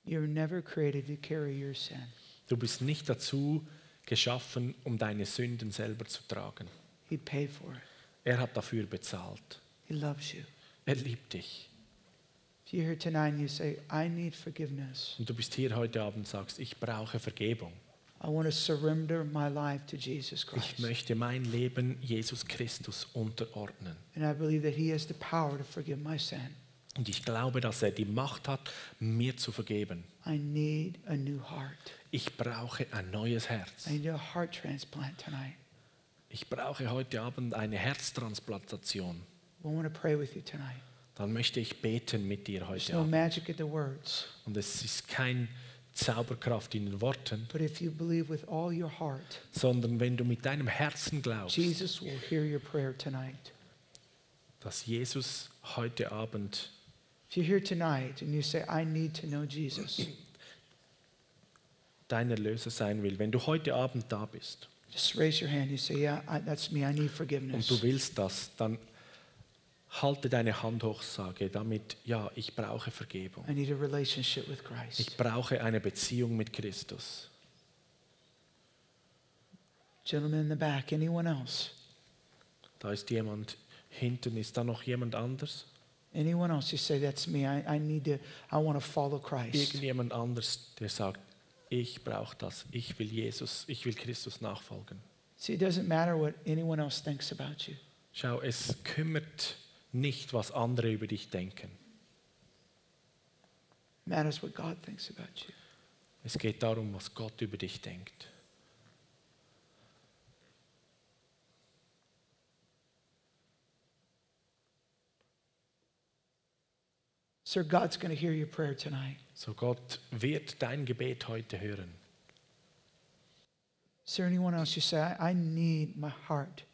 You're never created to carry your sin. Du bist nicht dazu geschaffen, um deine Sünden selber zu tragen. He paid for it. Er hat dafür bezahlt. He loves you. Er liebt dich. If you're here tonight and you say, I need forgiveness, Und du bist hier heute Abend und sagst, ich brauche Vergebung. I want to surrender my life to Jesus Ich Christ. möchte mein Leben Jesus Christus unterordnen. And I believe that He has the power to forgive my sin. Und ich glaube, dass er die Macht hat, mir zu vergeben. I need a new heart. Ich brauche ein neues Herz. I need a heart transplant tonight. Ich brauche heute Abend eine Herztransplantation. I want to pray with you tonight. Dann möchte ich beten mit dir There's heute no Abend. magic in the words. Und es ist kein Zauberkraft in den Worten, But if you believe with all your heart, sondern wenn du mit deinem Herzen glaubst, Jesus will hear your prayer tonight. dass Jesus heute Abend, If you're here tonight and you say, I need to know Jesus, dein Erlöser sein will, wenn du heute Abend da bist just raise your hand. You say, Yeah, I, that's me. I need und forgiveness. du willst das, dann halte deine Hand hoch, sage damit, ja, ich brauche Vergebung. I need a relationship with Christ. Ich brauche eine Beziehung mit Christus. Gentleman in the back, anyone else? Da ist jemand hinten, ist da noch jemand anders? Anyone else? You say, That's me. I, I need to, I want to follow Christ. Irgendjemand anders, der sagt, ich brauche das, ich will Jesus, ich will Christus nachfolgen. See, it doesn't matter what anyone else thinks about you. Schau, es kümmert nicht, was andere über dich denken. It matters what God thinks about you. Es geht darum, was Gott über dich denkt. Sir, God's going to hear your prayer tonight. So Gott wird dein Gebet heute hören. Is there anyone else you say, I, I need my heart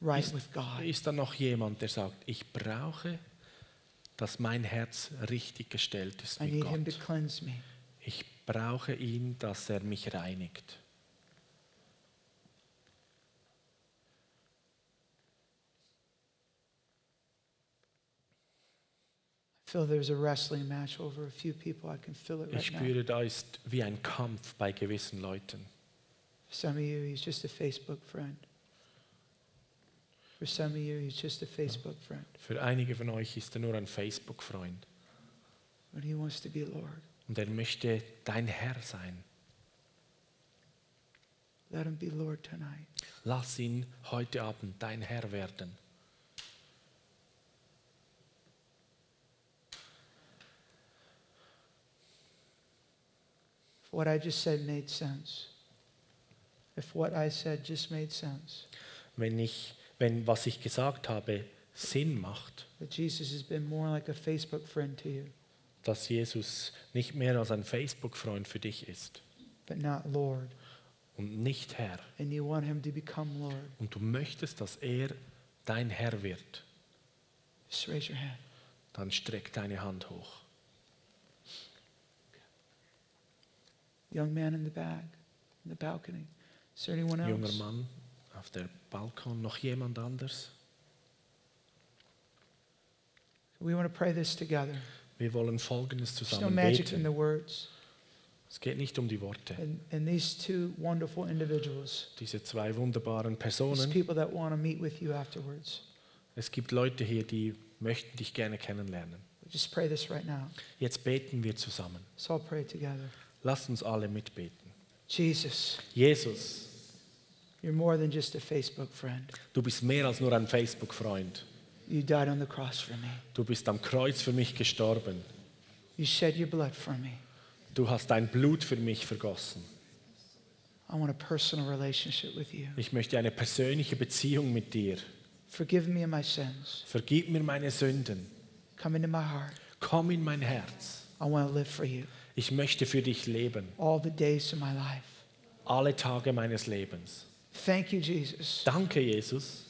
right Ist, with God? ist da noch jemand, der sagt, ich brauche, dass mein Herz richtig gestellt ist I mit need Him to Gott. cleanse me. Ich brauche ihn, dass er mich reinigt. I feel there's a wrestling match over a few people. I can feel it Ich spüre, da ist wie ein Kampf bei gewissen Leuten. For some of you, he's just a Facebook friend. For some of you, he's just a Facebook friend. Für einige von euch ist er nur ein Facebook-Freund But he wants to be Lord. und er möchte dein Herr sein. Let him be Lord tonight. Lass ihn heute Abend dein Herr werden. If what I just said made sense, if what I said just made sense, Wenn, ich, wenn was ich gesagt habe Sinn macht, that Jesus has been more like a Facebook friend to you, dass Jesus nicht mehr als ein Facebook-Freund für dich ist. But not Lord, und nicht Herr. and you want him to become Lord, Und du möchtest, dass er dein Herr wird, just raise your hand. dann streck deine Hand hoch. Young man in the back, in the balcony. Is there anyone Junger else? Mann auf der Balkon, noch jemand anders? We want to pray this together. Wir wollen Folgendes There's no zusammen magic in beten. the words. Es geht nicht um die Worte. And, and these two wonderful individuals, Diese zwei wunderbaren these Personen, people that want to meet with you afterwards, es gibt Leute hier, die möchten dich gerne kennenlernen. just pray this right now. Jetzt beten wir zusammen. Let's all pray together. Lasst uns alle mitbeten. Jesus, Jesus, you're more than just a Facebook friend. du bist mehr als nur ein Facebook-Freund. You died on the cross for me. Du bist am Kreuz für mich gestorben. You shed your blood for me. Du hast dein Blut für mich vergossen. I want a personal relationship with you. Ich möchte eine persönliche Beziehung mit dir. Forgive me my sins. Vergib mir meine Sünden. Come into my heart. Komm in mein Herz. I want to live for you Ich möchte für dich leben. all the days of my life. Alle Tage meines Lebens. Thank you, Jesus, Danke, Jesus,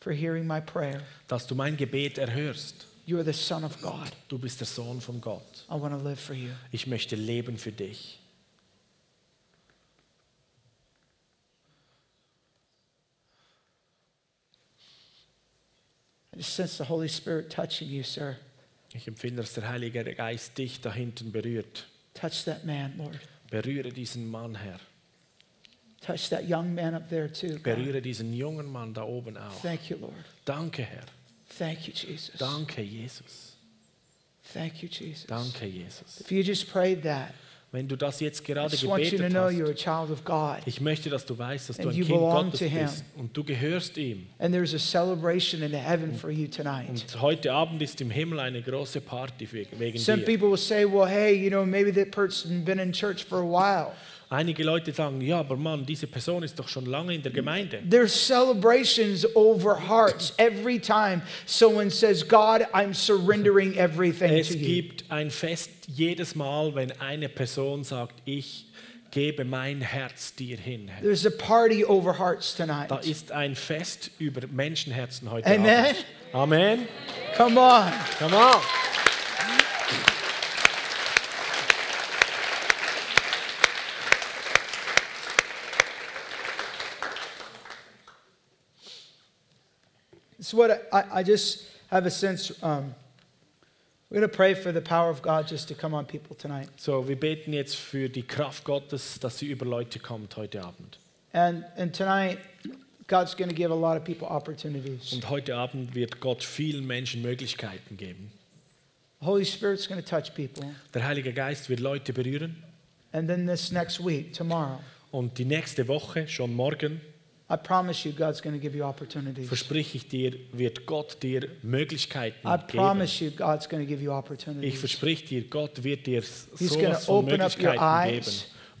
for hearing my prayer. dass du mein Gebet erhörst. You are the Son of God. Du bist der Sohn von Gott. I want to live for you. Ich möchte leben für dich. I just sense the Holy Spirit touching you, sir. Ich empfinde, dass der Heilige Geist dich da hinten berührt. Touch that man, Lord. Berühre diesen Mann, Herr. Touch that young man up there, too. God. Berühre diesen jungen Mann da oben auch. Thank you, Lord. Danke, Herr. Thank you, Jesus. Danke, Jesus. Thank you, Jesus. Danke, Jesus. If you just prayed that, Wenn du das jetzt gerade gebetet hast, ich möchte, dass du weißt, dass du ein Kind Gottes bist und du gehörst ihm. Und heute Abend ist im Himmel eine große Party we- wegen Some dir. people will say, well, hey, you know, maybe that person's been in church for a while. Einige Leute sagen, ja, aber Mann, diese Person ist doch schon lange in der Gemeinde. There's celebrations over hearts every time someone says, God, I'm surrendering everything Es to you. gibt ein Fest jedes Mal, wenn eine Person sagt, ich gebe mein Herz dir hin. There's a party over hearts tonight. Da ist ein Fest über Menschenherzen heute Amen. Abend. Amen. Come on. Come on. It's what I, I just have a sense. Um, we're going to pray for the power of God just to come on people tonight. So, wir beten jetzt für die Kraft Gottes, dass sie über Leute kommt heute Abend. And, and tonight, God's going to give a lot of people opportunities. Und heute Abend wird Gott vielen Menschen Möglichkeiten geben. The Holy Spirit's going to touch people. Der Heilige Geist wird Leute berühren. And then this next week, tomorrow, Und die nächste Woche, schon morgen, I promise you, God's going to give you opportunities. versprich ich dir, wird Gott dir Möglichkeiten I geben. promise you, God's going to give you Ich opportunities. versprich dir, Gott wird dir He's so gonna was von open up your Möglichkeiten geben.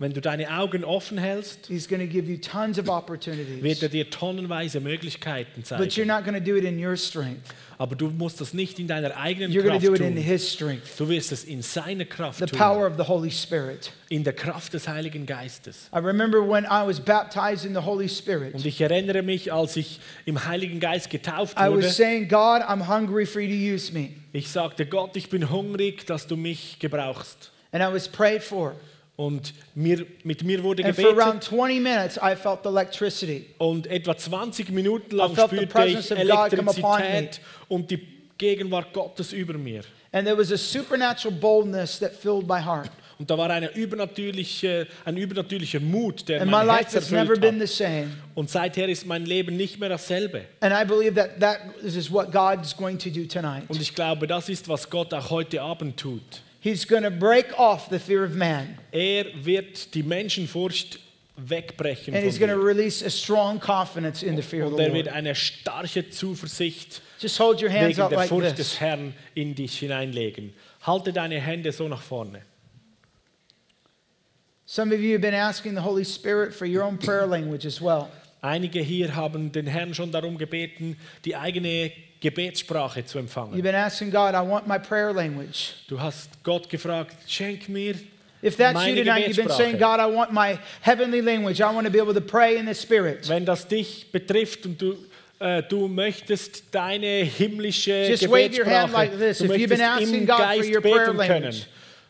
Wenn du deine Augen offen hältst, He's going to give you tons of wird opportunities. er dir tonnenweise Möglichkeiten But you're zeigen. not going to do it in your strength. Aber du musst das nicht in deiner eigenen You're going Kraft to do it in tun. His strength. Du wirst es in seiner Kraft The tun. power of the Holy Spirit. In der Kraft des Heiligen Geistes. I remember when I was baptized in the Holy Spirit. Und ich erinnere mich, als ich im Heiligen Geist getauft I wurde, was saying, God, I'm hungry for you to use me. ich sagte, Gott, ich bin hungrig, dass du mich gebrauchst. And I was prayed for. Und mir, mit mir wurde And for around gebetet 20 minutes, I felt electricity. und etwa 20 Minuten lang spürte ich. Elektrizität und die Gegenwart Gottes über mir. And there was a supernatural boldness that filled my heart. Und da war eine übernatürliche, ein übernatürlicher Mut, der And mein Herz erfüllt been hat. the same. Und seither ist mein Leben nicht mehr dasselbe. That that. Und ich glaube, das ist, was Gott auch heute Abend tut. He's going to break off the fear of man. Er wird die Menschenfurcht wegbrechen And he's going to release a strong confidence in the fear of Und the er wird Lord. eine starke Zuversicht Just hold your hands wegen out der like Furcht this. des Herrn in dich hineinlegen. Halte deine Hände so nach vorne. Some of you have been asking the Holy Spirit for your own prayer language as well. Einige hier haben den Herrn schon darum gebeten, die eigene Gebetssprache zu You've empfangen. been asking God, I want my prayer language. Du hast Gott gefragt, schenk mir If that's you meine tonight, you've been saying. God, I want my heavenly language. I want to be able to pray in the Spirit. Wenn das dich betrifft und du, äh, du möchtest deine himmlische Just wave your hand like this. du If you've been möchtest asking im God for Geist your prayer language.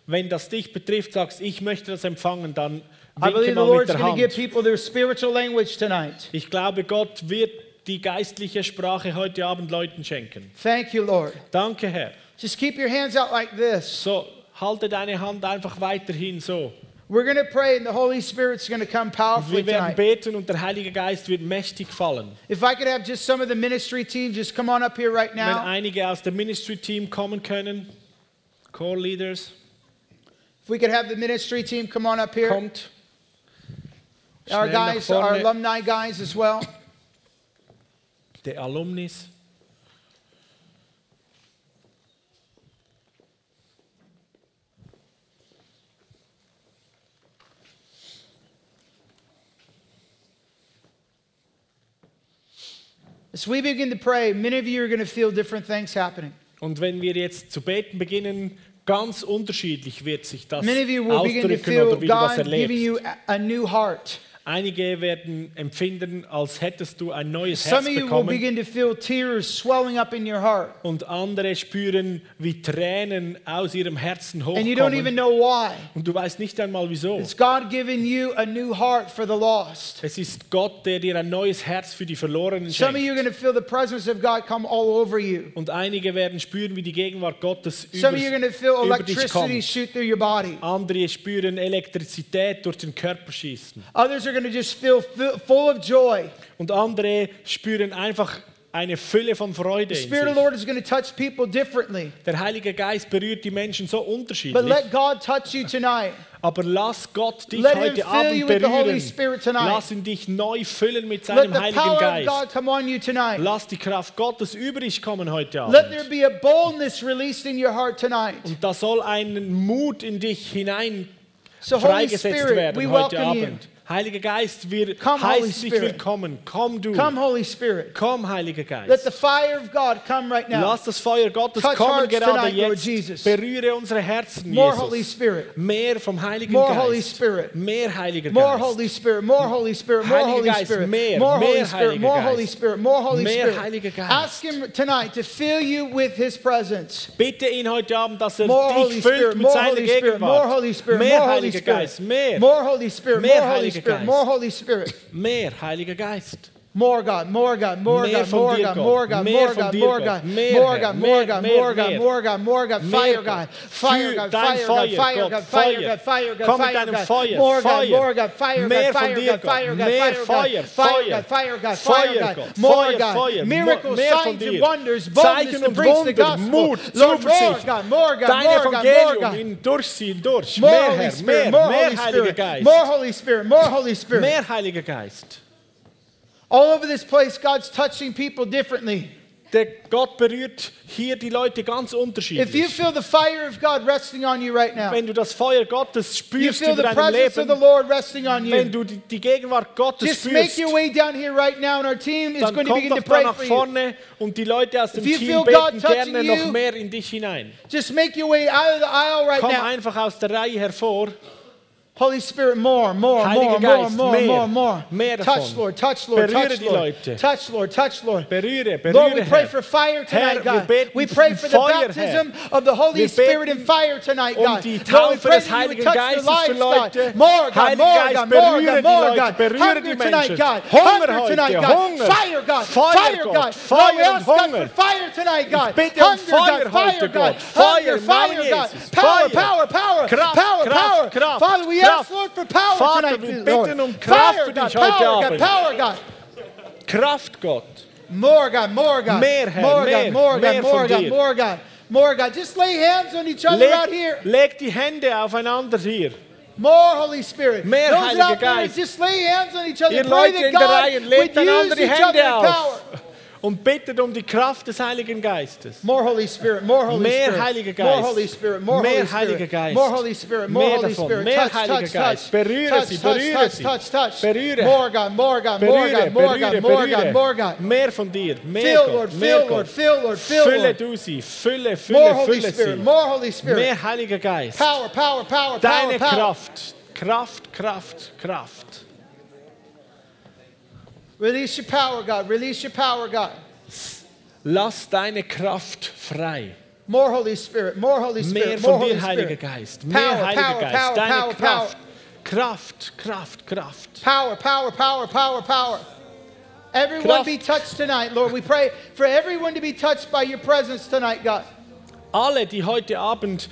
Wenn das dich betrifft, sagst, ich möchte das empfangen, dann I believe the Lord's der going to give Hand. people their spiritual language tonight. Ich glaube, Gott wird die geistliche Sprache heute Abend Leuten schenken. Thank you, Lord. Danke, Herr. Just keep your hands out like this. So, halte deine Hand einfach weiterhin so. We're going to pray, and the Holy Spirit's going to come powerfully Wir werden beten und der Heilige Geist wird mächtig fallen. If I could have just some of the ministry team just come on up here right Wenn now. einige aus dem Ministry-Team kommen können, Core Leaders, If we could have the ministry team come on up here. kommt. Our guys, our alumni guys as well. Der Alumnis. As we begin to pray, many of you are going to feel different things happening. Und wenn wir jetzt zu beten beginnen, ganz unterschiedlich wird sich das ausdrücken oder wie du das God giving you erlebst. Einige werden empfinden, als hättest du ein neues Some Herz of you will bekommen. begin to feel tears swelling up in your heart. Und andere spüren, wie Tränen aus ihrem Herzen And you don't even hochkommen. know why. Und du weißt nicht einmal wieso. It's God giving you a new heart for the lost. Es ist Gott, der dir ein neues Herz für die Verlorenen schenkt. Und einige werden spüren, wie die Gegenwart Gottes über, über dich kommt. Andere spüren Elektrizität durch den Körper schießen. Others are going to just feel full of joy. Und andere spüren einfach eine Fülle von Freude The Spirit of the. Lord is going to touch people differently. Der Heilige Geist berührt die Menschen so But unterschiedlich. let God touch you tonight. Aber lass Gott dich Let heute Abend berühren. Lass ihn dich neu füllen mit seinem Heiligen Geist. Lass die Kraft Gottes über dich kommen heute Let there Abend. be a boldness released in your heart tonight. Und da soll ein Mut in dich hinein So, freigesetzt Spirit, we werden heute welcome you. Heiliger Geist, wir Come, Holy heißen dich Spirit. willkommen. Komm du. Come, Holy Spirit. Komm, Heiliger Let the Geist. fire of God come right now. Lass das Feuer Gottes Touch kommen gerade tonight, Lord jetzt. Jesus. Berühre unsere Herzen, More Holy Jesus. Spirit. Mehr vom Heiligen More Holy Geist. Spirit. Mehr Heiliger More Geist. Holy Spirit, more Holy Spirit, more Heiliger Holy Geist, Spirit, mehr, more Holy mehr Spirit, Heiliger more Geist. Holy Spirit, more Holy Mehr Spirit. Heiliger Geist. Ask Him tonight to fill you with His presence. Bitte ihn heute Abend, dass er More Holy dich füllt Spirit, mit more seiner Holy Spirit, more Gegenwart. Holy Spirit, mehr more Holy Heiliger Spirit, Geist, mehr, more Holy Spirit, more Holy Heiliger Spirit, Geist. more Holy Spirit. mehr Heiliger Geist. More Mehr, God, mehr, more God, mehr. more God, more God, Mehr, fire. God, fire God, fire God, fire God, fire. God, fire God, Komm mit fire deinem Feuer, more God, fire God, fire God, fire God, Mehr Feuer, Feuer. Fire God, fire God, more Feuer, miracles, signs and wonders, Zeichen und Wunder. Mut, Zuversicht. Dein Evangelium in durchziehen, durch. Mehr, Herr, mehr, mehr, Heiliger Geist. Mehr, Heiliger Geist. All over this place, God's touching people differently. Der Gott berührt hier die Leute ganz If you unterschiedlich. feel the fire of God resting on you right now, Wenn du das Feuer Gottes you spürst the deinem presence of the Leben, Lord resting on wenn du die, Gegenwart Gottes just make spürst, your way down here right now, and our team is dann going to komm doch da nach vorne und die Leute aus dem If Team beten gerne noch mehr in dich hinein. Just make your way out of the aisle right Komm now. einfach aus der Reihe hervor. Holy Spirit, more, more, Heiliger more, more, Geist, more, mehr, more, more. mehr touch, davon. Lord, touch, Lord, Berühre touch, Lord. Leute. Touch, Lord, touch, Lord. Berühre, Lord, we berühre, pray Herr. for fire tonight, Herr, God. We pray for the Feuer, baptism Herr. of the Holy Spirit and fire tonight, um God. Lord, we pray that you would touch Geistes für lives, God. More, God, more, Geist, God, more, berühre God, more, God. berühre Hunger tonight. God. Hunger tonight, God. Fire, God. Fire. God. Feuer Lord, we und ask God Hunger. fire tonight, God. Hunger, God. Fire, God. Hunger, Feuer im Namen fire, God. Power, power, power. Power, power. Father, we Kraft. Vater, wir bitten um Kraft für dich heute Power, God. Abend. Power, God. Kraft, Gott. More God, more God. Mehr, Herr, more mehr, God, more mehr God, more God, more God, more God. Just lay hands on each other out here. Leg, leg die Hände aufeinander hier. More Holy Spirit. Mehr Those Heiliger Geist. just lay hands on each other. Ihr Leute in der Reihe, legt einander die Hände in power. Und bittet um die Kraft des Heiligen Geistes. More Holy Spirit, more Holy Mehr. Heiliger More Geist. Holy Spirit, more Mehr Holy Spirit. Heiliger Geist. More Holy Spirit, more Mehr Holy. Spirit. Mehr touch, Heiliger touch, Geist. Berühre touch, sie, berühre touch, sie. touch, touch. Berühre. More God, more God, more Berühre, God, more berühre, God, more God, berühre. more God. Mehr von dir, mehr Fill, Gott, Lord, mehr fill, Gott. Lord, fill, Lord, fill, Fülle Lord. du sie, fülle, More fülle, Holy fülle Spirit, sie. more Holy Spirit. Mehr Heiliger Geist. Power, power, power, power, Deine power. Kraft, Kraft, Kraft, Kraft. Release your power, God. Release your power, God. Lass deine Kraft frei. More Holy Spirit, more Holy Spirit, Mehr more von Holy dir, Heiliger Spirit. Geist. Mehr Power, Heiliger power, Geist. power, Deine power, Kraft. Kraft, Kraft, Kraft. Power, power, power, power, power. Everyone Kraft. be touched tonight, Lord. We pray for everyone to be touched by your presence tonight, God. Alle, die heute Abend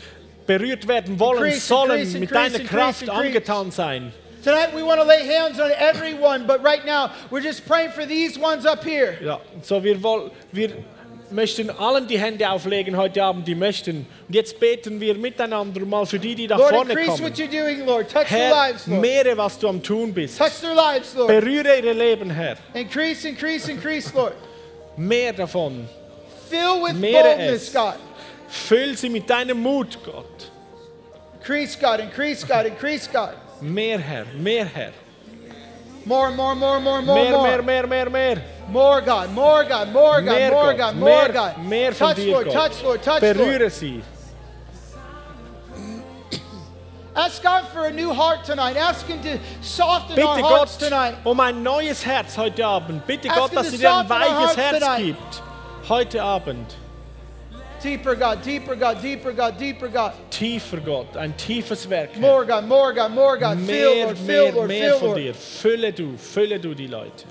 berührt werden wollen, Increase, sollen increase, mit increase, deiner Kraft angetan sein. Tonight we want to lay hands on everyone, but right now we're just praying for these ones up here. Ja, so wir, woll, wir möchten allen die Hände auflegen heute Abend, die möchten. Und jetzt beten wir miteinander mal für die, die da Lord, vorne increase kommen. what you're doing, Lord. Touch their Herr, lives, Lord. mehre, was du am Tun bist. Touch their lives, Lord. Berühre ihre Leben, Herr. Increase, increase, increase, Lord. Mehr davon. Fill with Mehre boldness, es. God. Füll sie mit deinem Mut, Gott. Increase, God. Increase, God. Increase, God. Mehr, Herr, mehr, Herr. More, more, more, more, more, Mehr, more. mehr, mehr, mehr, mehr. More God, more God, more God, Mehr more God, more mehr, God. von touch, dir, Lord, touch, Lord, touch, Lord. Berühre sie. Ask God for a new heart tonight. Ask Him to soften our Bitte hearts Gott tonight. um ein neues Herz heute Abend. Bitte Ask Gott, dass sie dir ein our weiches Herz tonight. gibt. Heute Abend. Deeper God, deeper God, deeper God, deeper God. Tiefer Gott, ein tiefes Werk. Herr. More God, more God, more God. Fill, Mehr, Lord, fill, mehr, Lord, mehr fill, von Lord. dir. Fülle du, fülle du die Leute.